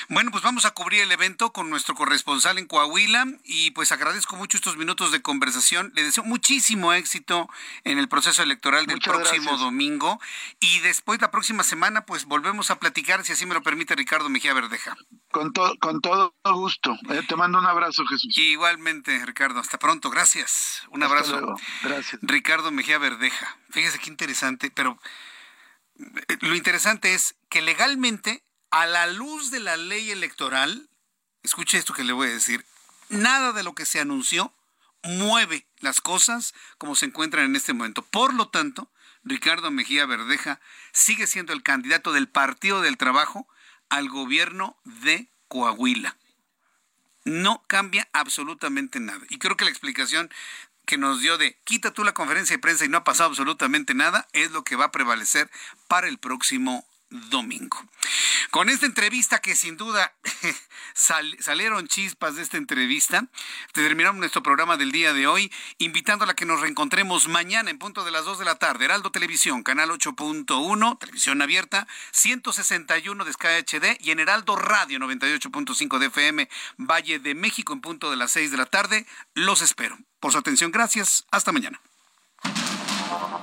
Bueno, pues vamos a cubrir el evento con nuestro corresponsal en Coahuila y pues agradezco mucho estos minutos de conversación. Le deseo muchísimo éxito en el proceso electoral del próximo domingo y después la próxima semana pues volvemos a platicar, si así me lo permite Ricardo Mejía Verdeja.
Con, con todo gusto. Eh, te mando un abrazo, Jesús.
Igualmente, Ricardo. Hasta pronto. Gracias. Un abrazo.
Gracias.
Ricardo Mejía Verdeja. Fíjese qué interesante, pero eh, lo interesante es que legalmente, a la luz de la ley electoral, escuche esto que le voy a decir, nada de lo que se anunció mueve las cosas como se encuentran en este momento. Por lo tanto, Ricardo Mejía Verdeja sigue siendo el candidato del Partido del Trabajo al gobierno de Coahuila. No cambia absolutamente nada. Y creo que la explicación que nos dio de quita tú la conferencia de prensa y no ha pasado absolutamente nada, es lo que va a prevalecer para el próximo domingo. Con esta entrevista que sin duda *laughs* salieron chispas de esta entrevista, terminamos nuestro programa del día de hoy, invitándola a que nos reencontremos mañana en punto de las 2 de la tarde. Heraldo Televisión, canal 8.1, televisión abierta, 161 de Sky HD y en Heraldo Radio 98.5 de FM, Valle de México en punto de las 6 de la tarde. Los espero. Por su atención, gracias. Hasta mañana.